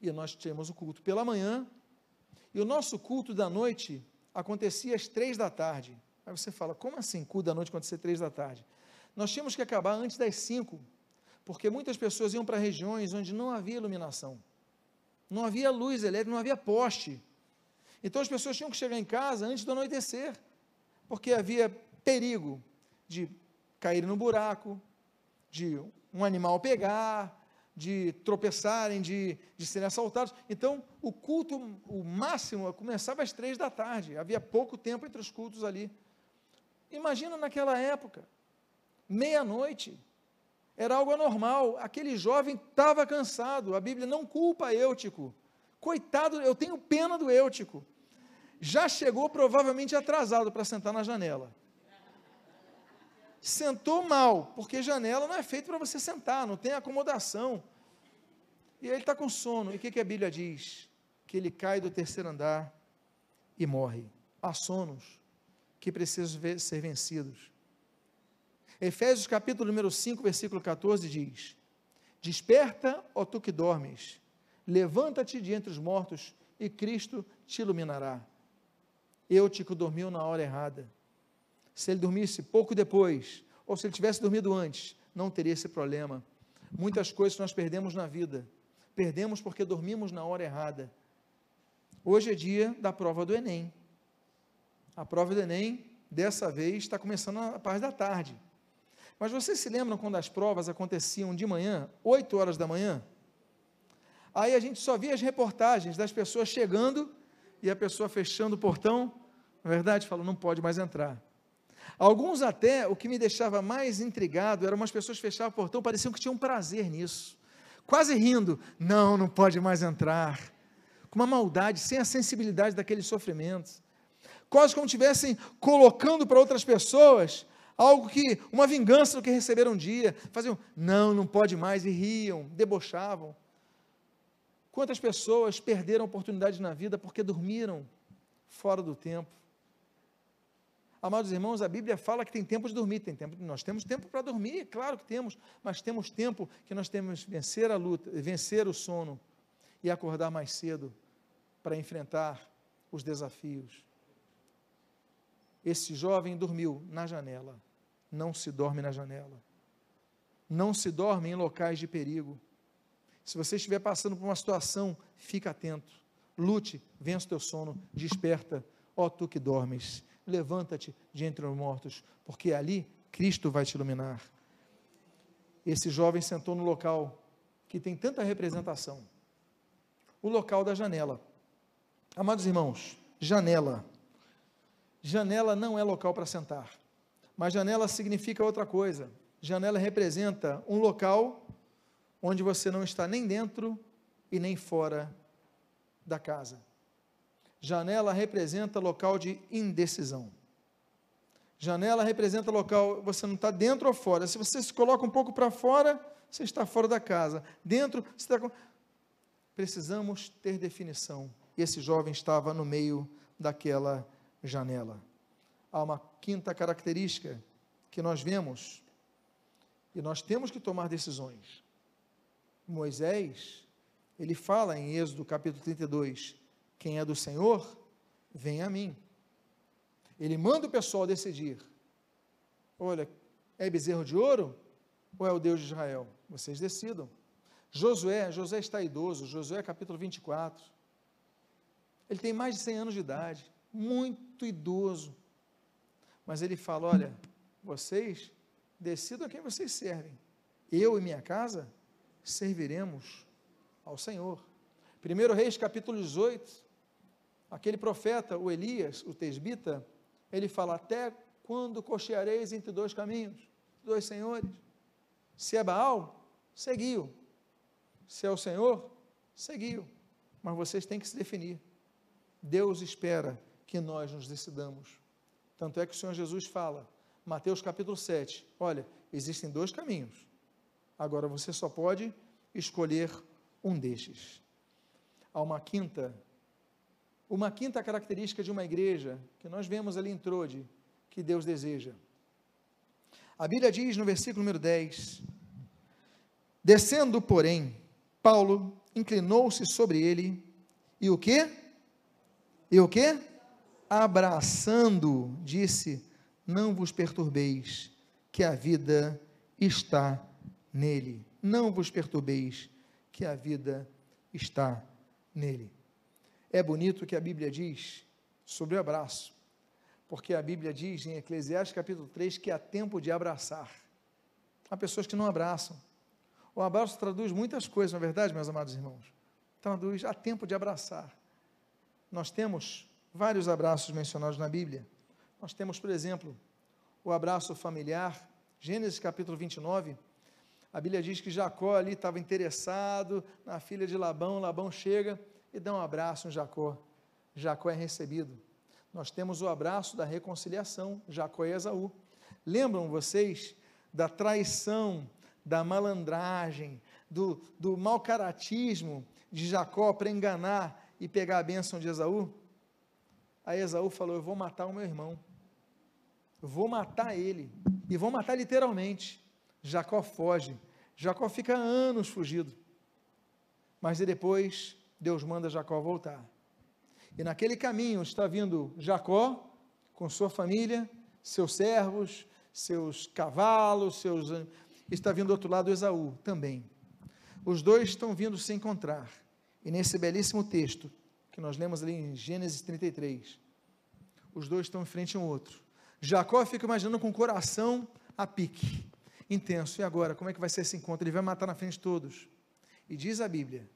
Speaker 1: e nós tínhamos o culto pela manhã, e o nosso culto da noite acontecia às três da tarde. Aí você fala, como assim culto da noite acontecer três da tarde? Nós tínhamos que acabar antes das cinco, porque muitas pessoas iam para regiões onde não havia iluminação, não havia luz elétrica, não havia poste. Então as pessoas tinham que chegar em casa antes do anoitecer, porque havia perigo de caírem no buraco, de um animal pegar, de tropeçarem, de, de serem assaltados. Então, o culto, o máximo, começava às três da tarde. Havia pouco tempo entre os cultos ali. Imagina naquela época, meia-noite. era algo anormal. Aquele jovem estava cansado. A Bíblia não culpa Eutico. Coitado, eu tenho pena do Eutico. Já chegou provavelmente atrasado para sentar na janela. Sentou mal, porque janela não é feita para você sentar, não tem acomodação. E aí ele está com sono. E o que, que a Bíblia diz? Que ele cai do terceiro andar e morre. Há sonos que precisam ser vencidos. Efésios capítulo número 5, versículo 14 diz: Desperta, ó tu que dormes, levanta-te de entre os mortos e Cristo te iluminará. Eutico dormiu na hora errada. Se ele dormisse pouco depois, ou se ele tivesse dormido antes, não teria esse problema. Muitas coisas nós perdemos na vida. Perdemos porque dormimos na hora errada. Hoje é dia da prova do Enem. A prova do Enem, dessa vez, está começando a parte da tarde. Mas vocês se lembram quando as provas aconteciam de manhã, 8 horas da manhã? Aí a gente só via as reportagens das pessoas chegando e a pessoa fechando o portão, na é verdade, falou, não pode mais entrar. Alguns até, o que me deixava mais intrigado, eram umas pessoas que fechavam o portão, pareciam que tinham prazer nisso. Quase rindo, não, não pode mais entrar. Com uma maldade, sem a sensibilidade daqueles sofrimentos. Quase como estivessem colocando para outras pessoas algo que, uma vingança do que receberam um dia. Faziam, não, não pode mais, e riam, debochavam. Quantas pessoas perderam oportunidades na vida porque dormiram fora do tempo? Amados irmãos, a Bíblia fala que tem tempo de dormir, tem tempo, nós temos tempo para dormir, claro que temos, mas temos tempo que nós temos vencer a luta, vencer o sono e acordar mais cedo para enfrentar os desafios. Esse jovem dormiu na janela, não se dorme na janela, não se dorme em locais de perigo se você estiver passando por uma situação, fica atento. Lute, vença o teu sono, desperta, ó tu que dormes. Levanta-te de entre os mortos, porque ali Cristo vai te iluminar. Esse jovem sentou no local que tem tanta representação o local da janela. Amados irmãos, janela. Janela não é local para sentar, mas janela significa outra coisa. Janela representa um local onde você não está nem dentro e nem fora da casa. Janela representa local de indecisão. Janela representa local, você não está dentro ou fora. Se você se coloca um pouco para fora, você está fora da casa. Dentro, você está. Precisamos ter definição. E esse jovem estava no meio daquela janela. Há uma quinta característica que nós vemos, e nós temos que tomar decisões. Moisés, ele fala em Êxodo capítulo 32: quem é do Senhor, vem a mim. Ele manda o pessoal decidir: olha, é bezerro de ouro ou é o Deus de Israel? Vocês decidam. Josué, Josué está idoso, Josué capítulo 24. Ele tem mais de 100 anos de idade, muito idoso. Mas ele fala: olha, vocês decidam a quem vocês servem. Eu e minha casa serviremos ao Senhor. 1 Reis capítulo 18, aquele profeta, o Elias, o tesbita, ele fala: Até quando cocheareis entre dois caminhos, dois senhores? Se é Baal, seguiu. Se é o Senhor, seguiu. Mas vocês têm que se definir. Deus espera que nós nos decidamos. Tanto é que o Senhor Jesus fala, Mateus capítulo 7, olha, existem dois caminhos Agora você só pode escolher um destes. Há uma quinta, uma quinta característica de uma igreja que nós vemos ali em Trode, que Deus deseja. A Bíblia diz no versículo número 10: Descendo, porém, Paulo inclinou-se sobre ele e o que? E o que? Abraçando, disse: Não vos perturbeis, que a vida está nele. Não vos perturbeis, que a vida está nele. É bonito o que a Bíblia diz sobre o abraço, porque a Bíblia diz em Eclesiastes capítulo 3 que há tempo de abraçar. Há pessoas que não abraçam. O abraço traduz muitas coisas, não é verdade, meus amados irmãos? Traduz há tempo de abraçar. Nós temos vários abraços mencionados na Bíblia. Nós temos, por exemplo, o abraço familiar, Gênesis capítulo 29, A Bíblia diz que Jacó ali estava interessado na filha de Labão, Labão chega e dá um abraço em Jacó. Jacó é recebido. Nós temos o abraço da reconciliação, Jacó e Esaú. Lembram vocês da traição, da malandragem, do, do mau caratismo de Jacó para enganar e pegar a bênção de Esaú? Aí Esaú falou: Eu vou matar o meu irmão. Eu vou matar ele. E vou matar literalmente. Jacó foge. Jacó fica anos fugido. Mas depois Deus manda Jacó voltar. E naquele caminho está vindo Jacó com sua família, seus servos, seus cavalos, seus está vindo do outro lado Esaú também. Os dois estão vindo se encontrar. E nesse belíssimo texto que nós lemos ali em Gênesis 33, os dois estão em frente um ao outro. Jacó fica imaginando com o coração a pique, intenso. E agora, como é que vai ser esse encontro? Ele vai matar na frente de todos. E diz a Bíblia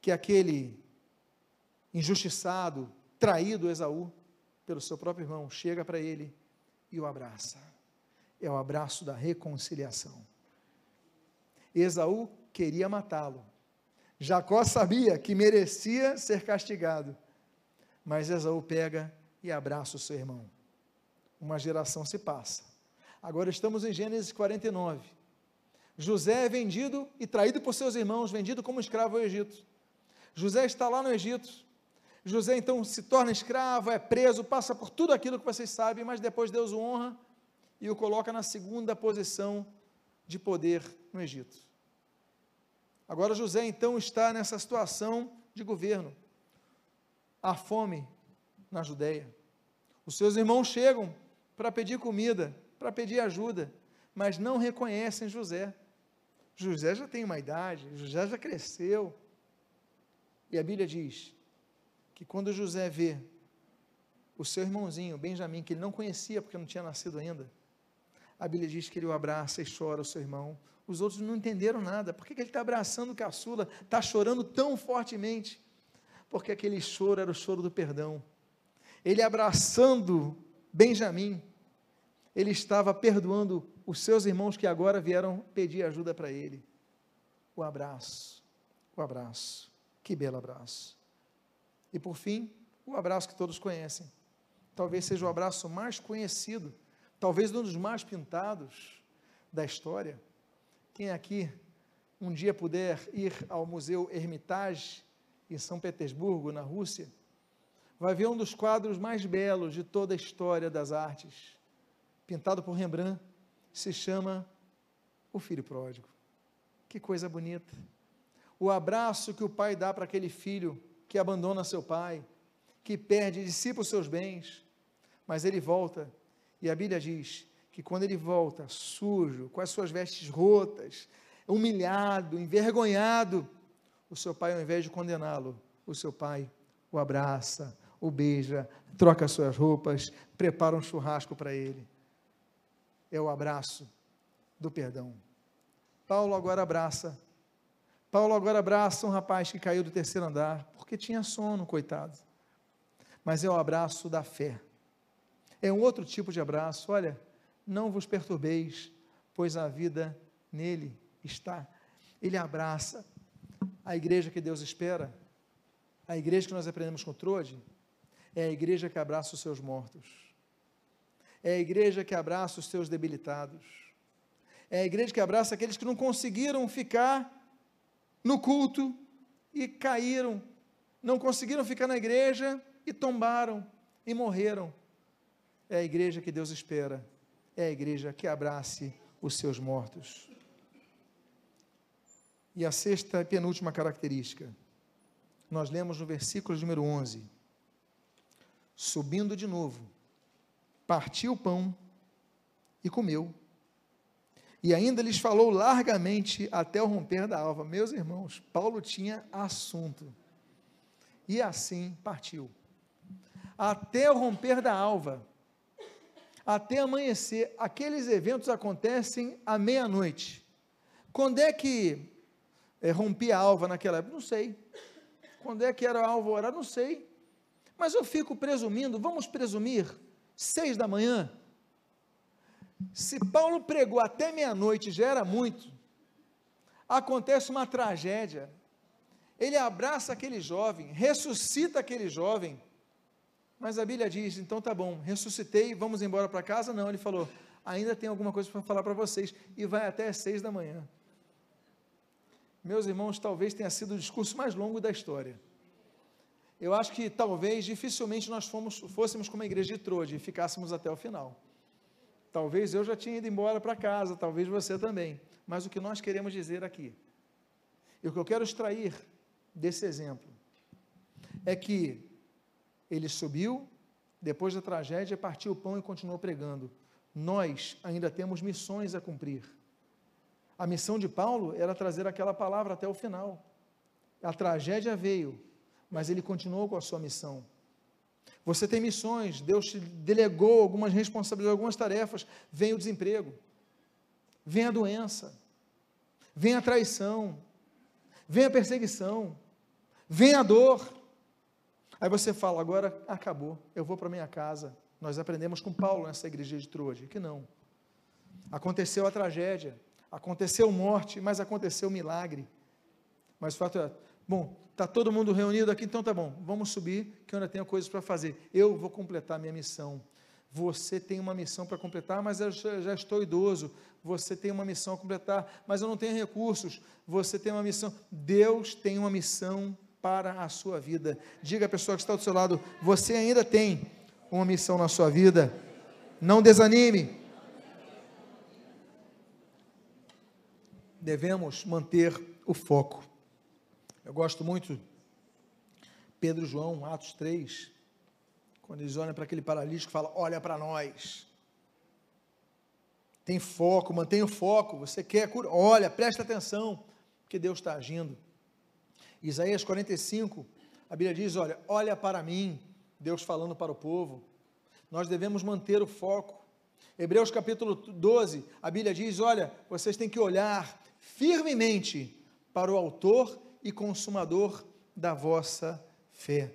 Speaker 1: que aquele injustiçado, traído Esaú pelo seu próprio irmão, chega para ele e o abraça. É o abraço da reconciliação. Esaú queria matá-lo. Jacó sabia que merecia ser castigado. Mas Esaú pega e abraça o seu irmão. Uma geração se passa. Agora estamos em Gênesis 49. José é vendido e traído por seus irmãos, vendido como escravo ao Egito. José está lá no Egito. José então se torna escravo, é preso, passa por tudo aquilo que vocês sabem, mas depois Deus o honra e o coloca na segunda posição de poder no Egito. Agora José então está nessa situação de governo. Há fome na Judéia. Os seus irmãos chegam para pedir comida, para pedir ajuda, mas não reconhecem José. José já tem uma idade, José já cresceu. E a Bíblia diz que quando José vê o seu irmãozinho, Benjamim, que ele não conhecia porque não tinha nascido ainda, a Bíblia diz que ele o abraça e chora o seu irmão. Os outros não entenderam nada. Por que, que ele está abraçando o caçula? Está chorando tão fortemente? Porque aquele choro era o choro do perdão. Ele abraçando Benjamim, ele estava perdoando os seus irmãos que agora vieram pedir ajuda para ele. O abraço, o abraço, que belo abraço. E por fim, o abraço que todos conhecem. Talvez seja o abraço mais conhecido, talvez um dos mais pintados da história. Quem aqui um dia puder ir ao Museu Hermitage, em São Petersburgo, na Rússia, vai ver um dos quadros mais belos de toda a história das artes, pintado por Rembrandt, se chama O Filho Pródigo. Que coisa bonita. O abraço que o pai dá para aquele filho que abandona seu pai, que perde, dissipa os seus bens, mas ele volta, e a Bíblia diz que quando ele volta, sujo, com as suas vestes rotas, humilhado, envergonhado, o seu pai, ao invés de condená-lo, o seu pai o abraça, o beija, troca suas roupas, prepara um churrasco para ele. É o abraço do perdão. Paulo agora abraça. Paulo agora abraça um rapaz que caiu do terceiro andar, porque tinha sono, coitado. Mas é o abraço da fé. É um outro tipo de abraço. Olha, não vos perturbeis, pois a vida nele está. Ele abraça a igreja que Deus espera, a igreja que nós aprendemos com Trode, é a igreja que abraça os seus mortos. É a igreja que abraça os seus debilitados. É a igreja que abraça aqueles que não conseguiram ficar no culto e caíram. Não conseguiram ficar na igreja e tombaram e morreram. É a igreja que Deus espera. É a igreja que abrace os seus mortos. E a sexta e penúltima característica, nós lemos no versículo número 11 subindo de novo, partiu o pão e comeu. E ainda lhes falou largamente até o romper da alva. Meus irmãos, Paulo tinha assunto. E assim partiu. Até o romper da alva, até amanhecer, aqueles eventos acontecem à meia-noite. Quando é que é, rompia a alva naquela época? Não sei. Quando é que era a alvorada? Não sei. Mas eu fico presumindo, vamos presumir, seis da manhã. Se Paulo pregou até meia-noite, já era muito. acontece uma tragédia. Ele abraça aquele jovem, ressuscita aquele jovem. Mas a Bíblia diz: então tá bom, ressuscitei, vamos embora para casa? Não, ele falou: ainda tem alguma coisa para falar para vocês. E vai até as seis da manhã. Meus irmãos, talvez tenha sido o discurso mais longo da história. Eu acho que talvez, dificilmente, nós fomos, fôssemos como a igreja de Trode e ficássemos até o final. Talvez eu já tinha ido embora para casa, talvez você também. Mas o que nós queremos dizer aqui, e o que eu quero extrair desse exemplo, é que ele subiu, depois da tragédia, partiu o pão e continuou pregando. Nós ainda temos missões a cumprir. A missão de Paulo era trazer aquela palavra até o final. A tragédia veio, mas ele continuou com a sua missão. Você tem missões, Deus te delegou algumas responsabilidades, algumas tarefas. Vem o desemprego, vem a doença, vem a traição, vem a perseguição, vem a dor. Aí você fala, agora acabou, eu vou para minha casa. Nós aprendemos com Paulo nessa igreja de Troje, que não. Aconteceu a tragédia, aconteceu morte, mas aconteceu milagre. Mas o fato é, bom, está todo mundo reunido aqui, então tá bom, vamos subir, que eu ainda tenho coisas para fazer. Eu vou completar minha missão. Você tem uma missão para completar, mas eu já estou idoso. Você tem uma missão a completar, mas eu não tenho recursos. Você tem uma missão. Deus tem uma missão para a sua vida. Diga à pessoa que está do seu lado: você ainda tem uma missão na sua vida. Não desanime. Devemos manter o foco. Eu gosto muito, Pedro João, Atos 3, quando eles olham para aquele paralítico, fala: Olha para nós. Tem foco, mantenha o foco. Você quer cura? Olha, presta atenção, porque Deus está agindo. Isaías 45, a Bíblia diz: Olha, olha para mim, Deus falando para o povo. Nós devemos manter o foco. Hebreus capítulo 12, a Bíblia diz: Olha, vocês têm que olhar firmemente para o Autor e Consumador da vossa fé.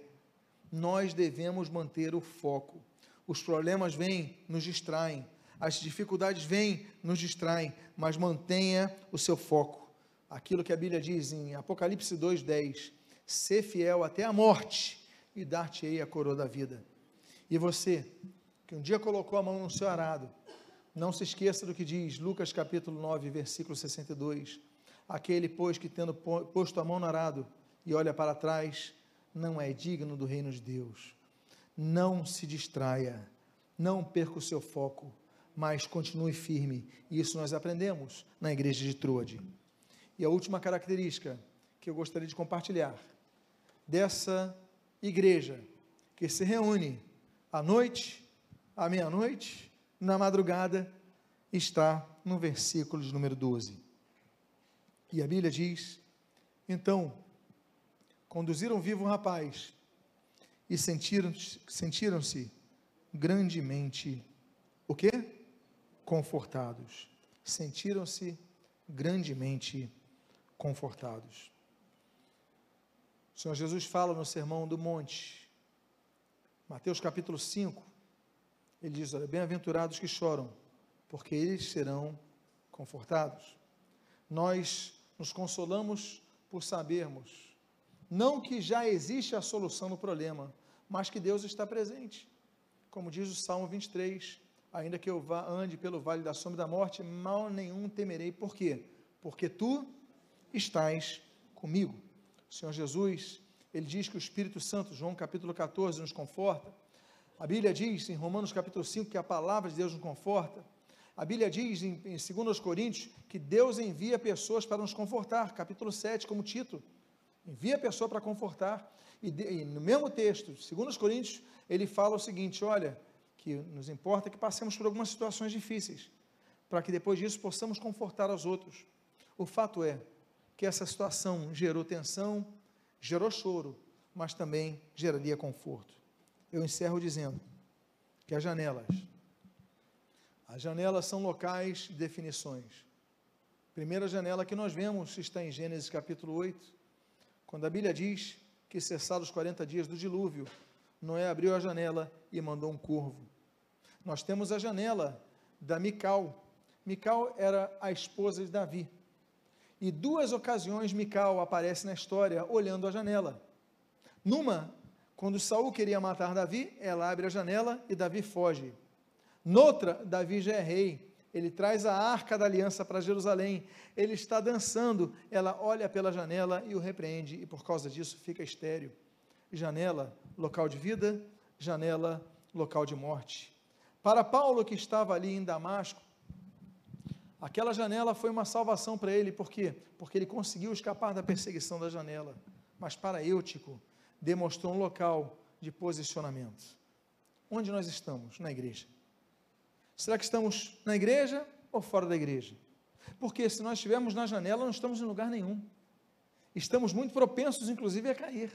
Speaker 1: Nós devemos manter o foco. Os problemas vêm, nos distraem. As dificuldades vêm, nos distraem. Mas mantenha o seu foco aquilo que a Bíblia diz em Apocalipse 2:10, ser fiel até a morte e dar-te-ei a coroa da vida. E você, que um dia colocou a mão no seu arado, não se esqueça do que diz Lucas capítulo 9, versículo 62. Aquele, pois, que tendo posto a mão no arado e olha para trás, não é digno do reino de Deus. Não se distraia, não perca o seu foco, mas continue firme. E isso nós aprendemos na igreja de Troade. E a última característica que eu gostaria de compartilhar dessa igreja que se reúne à noite, à meia-noite, na madrugada, está no versículo de número 12. E a Bíblia diz: Então, conduziram vivo o rapaz e sentiram-se sentiram grandemente o quê? Confortados. Sentiram-se grandemente confortados. O Senhor Jesus fala no Sermão do Monte, Mateus capítulo 5, ele diz: Olha, bem-aventurados que choram, porque eles serão confortados. Nós nos consolamos por sabermos, não que já existe a solução do problema, mas que Deus está presente. Como diz o Salmo 23, ainda que eu vá, ande pelo vale da sombra da morte, mal nenhum temerei. Por quê? Porque tu estás comigo. O Senhor Jesus, ele diz que o Espírito Santo, João capítulo 14, nos conforta. A Bíblia diz em Romanos capítulo 5 que a palavra de Deus nos conforta. A Bíblia diz em, em 2 Coríntios que Deus envia pessoas para nos confortar, capítulo 7, como título. Envia a pessoa para confortar. E, de, e no mesmo texto, 2 Coríntios, ele fala o seguinte: olha, que nos importa que passemos por algumas situações difíceis, para que depois disso possamos confortar os outros. O fato é que essa situação gerou tensão, gerou choro, mas também geraria conforto. Eu encerro dizendo que as janelas, as janelas são locais de definições. Primeira janela que nós vemos está em Gênesis capítulo 8, quando a Bíblia diz que cessados os 40 dias do dilúvio, Noé abriu a janela e mandou um corvo. Nós temos a janela da Mical. Mical era a esposa de Davi. E duas ocasiões Mical aparece na história olhando a janela. Numa, quando Saul queria matar Davi, ela abre a janela e Davi foge. Noutra, Davi já é rei. Ele traz a arca da aliança para Jerusalém. Ele está dançando. Ela olha pela janela e o repreende, e por causa disso fica estéreo. Janela, local de vida, janela, local de morte. Para Paulo, que estava ali em Damasco, aquela janela foi uma salvação para ele, por quê? Porque ele conseguiu escapar da perseguição da janela. Mas para Eutico, demonstrou um local de posicionamento. Onde nós estamos? Na igreja. Será que estamos na igreja ou fora da igreja? Porque se nós estivermos na janela, não estamos em lugar nenhum. Estamos muito propensos, inclusive, a cair.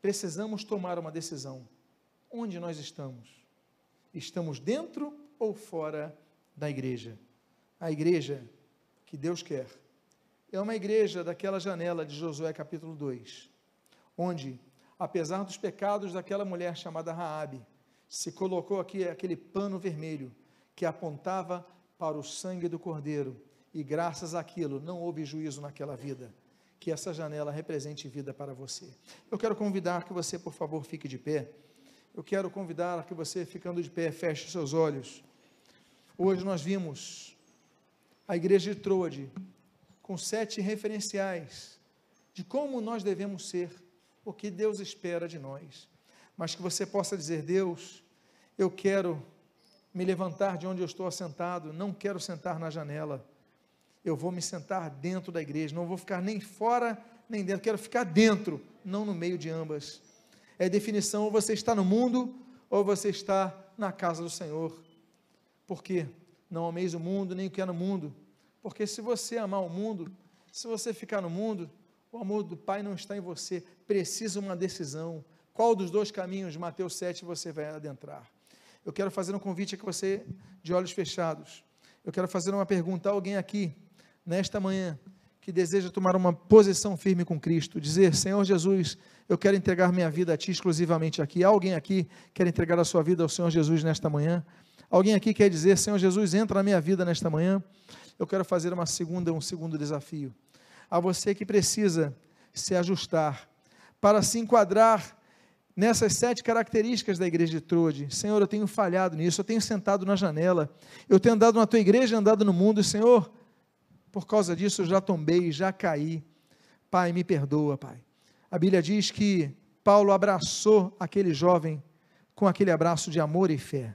Speaker 1: Precisamos tomar uma decisão. Onde nós estamos? Estamos dentro ou fora da igreja? A igreja que Deus quer é uma igreja daquela janela de Josué capítulo 2, onde, apesar dos pecados daquela mulher chamada Raabe, se colocou aqui aquele pano vermelho que apontava para o sangue do Cordeiro, e graças àquilo não houve juízo naquela vida. Que essa janela represente vida para você. Eu quero convidar que você, por favor, fique de pé. Eu quero convidar que você, ficando de pé, feche seus olhos. Hoje nós vimos a igreja de Troade com sete referenciais de como nós devemos ser, o que Deus espera de nós. Mas que você possa dizer: Deus, eu quero me levantar de onde eu estou assentado, não quero sentar na janela. Eu vou me sentar dentro da igreja, não vou ficar nem fora nem dentro, quero ficar dentro, não no meio de ambas. É definição: ou você está no mundo, ou você está na casa do Senhor. Por quê? Não ameis o mundo, nem o que é no mundo. Porque se você amar o mundo, se você ficar no mundo, o amor do Pai não está em você. Precisa uma decisão. Qual dos dois caminhos, Mateus 7, você vai adentrar? Eu quero fazer um convite a que você, de olhos fechados, eu quero fazer uma pergunta a alguém aqui, nesta manhã, que deseja tomar uma posição firme com Cristo, dizer: Senhor Jesus, eu quero entregar minha vida a Ti exclusivamente aqui. Alguém aqui quer entregar a sua vida ao Senhor Jesus nesta manhã? Alguém aqui quer dizer: Senhor Jesus, entra na minha vida nesta manhã? Eu quero fazer uma segunda, um segundo desafio. A você que precisa se ajustar para se enquadrar nessas sete características da igreja de Trode. Senhor, eu tenho falhado nisso, eu tenho sentado na janela, eu tenho andado na tua igreja, andado no mundo, e, Senhor, por causa disso eu já tombei, já caí. Pai, me perdoa, Pai. A Bíblia diz que Paulo abraçou aquele jovem com aquele abraço de amor e fé.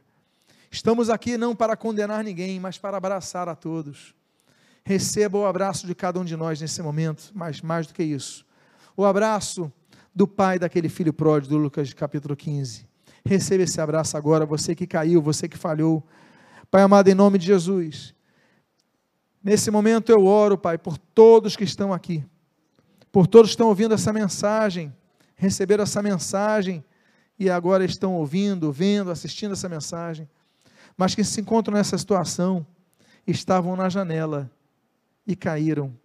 Speaker 1: Estamos aqui não para condenar ninguém, mas para abraçar a todos. Receba o abraço de cada um de nós nesse momento, mas mais do que isso, o abraço do pai daquele filho pródigo, do Lucas capítulo 15. Receba esse abraço agora, você que caiu, você que falhou. Pai amado, em nome de Jesus. Nesse momento eu oro, Pai, por todos que estão aqui, por todos que estão ouvindo essa mensagem, receberam essa mensagem e agora estão ouvindo, vendo, assistindo essa mensagem, mas que se encontram nessa situação, estavam na janela e caíram,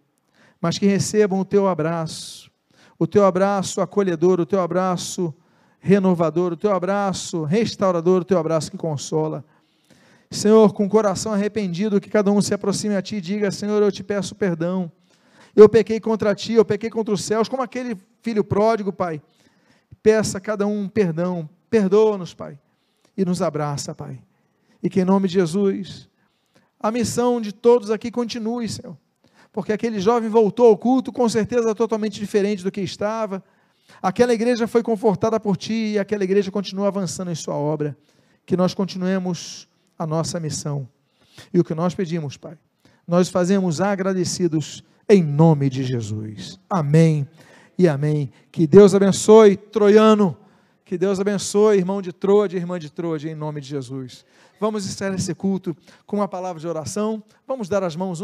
Speaker 1: mas que recebam o teu abraço, o teu abraço acolhedor, o teu abraço renovador, o teu abraço restaurador, o teu abraço que consola. Senhor, com o coração arrependido, que cada um se aproxime a Ti e diga: Senhor, eu te peço perdão. Eu pequei contra Ti, eu pequei contra os céus, como aquele filho pródigo, Pai. Peça a cada um perdão, perdoa-nos, Pai, e nos abraça, Pai. E que em nome de Jesus, a missão de todos aqui continue, Senhor porque aquele jovem voltou ao culto com certeza totalmente diferente do que estava. Aquela igreja foi confortada por ti e aquela igreja continua avançando em sua obra. Que nós continuemos a nossa missão. E o que nós pedimos, Pai, nós fazemos agradecidos em nome de Jesus. Amém e amém. Que Deus abençoe, Troiano. Que Deus abençoe, irmão de Troade, irmã de Troade, em nome de Jesus. Vamos encerrar esse culto com uma palavra de oração. Vamos dar as mãos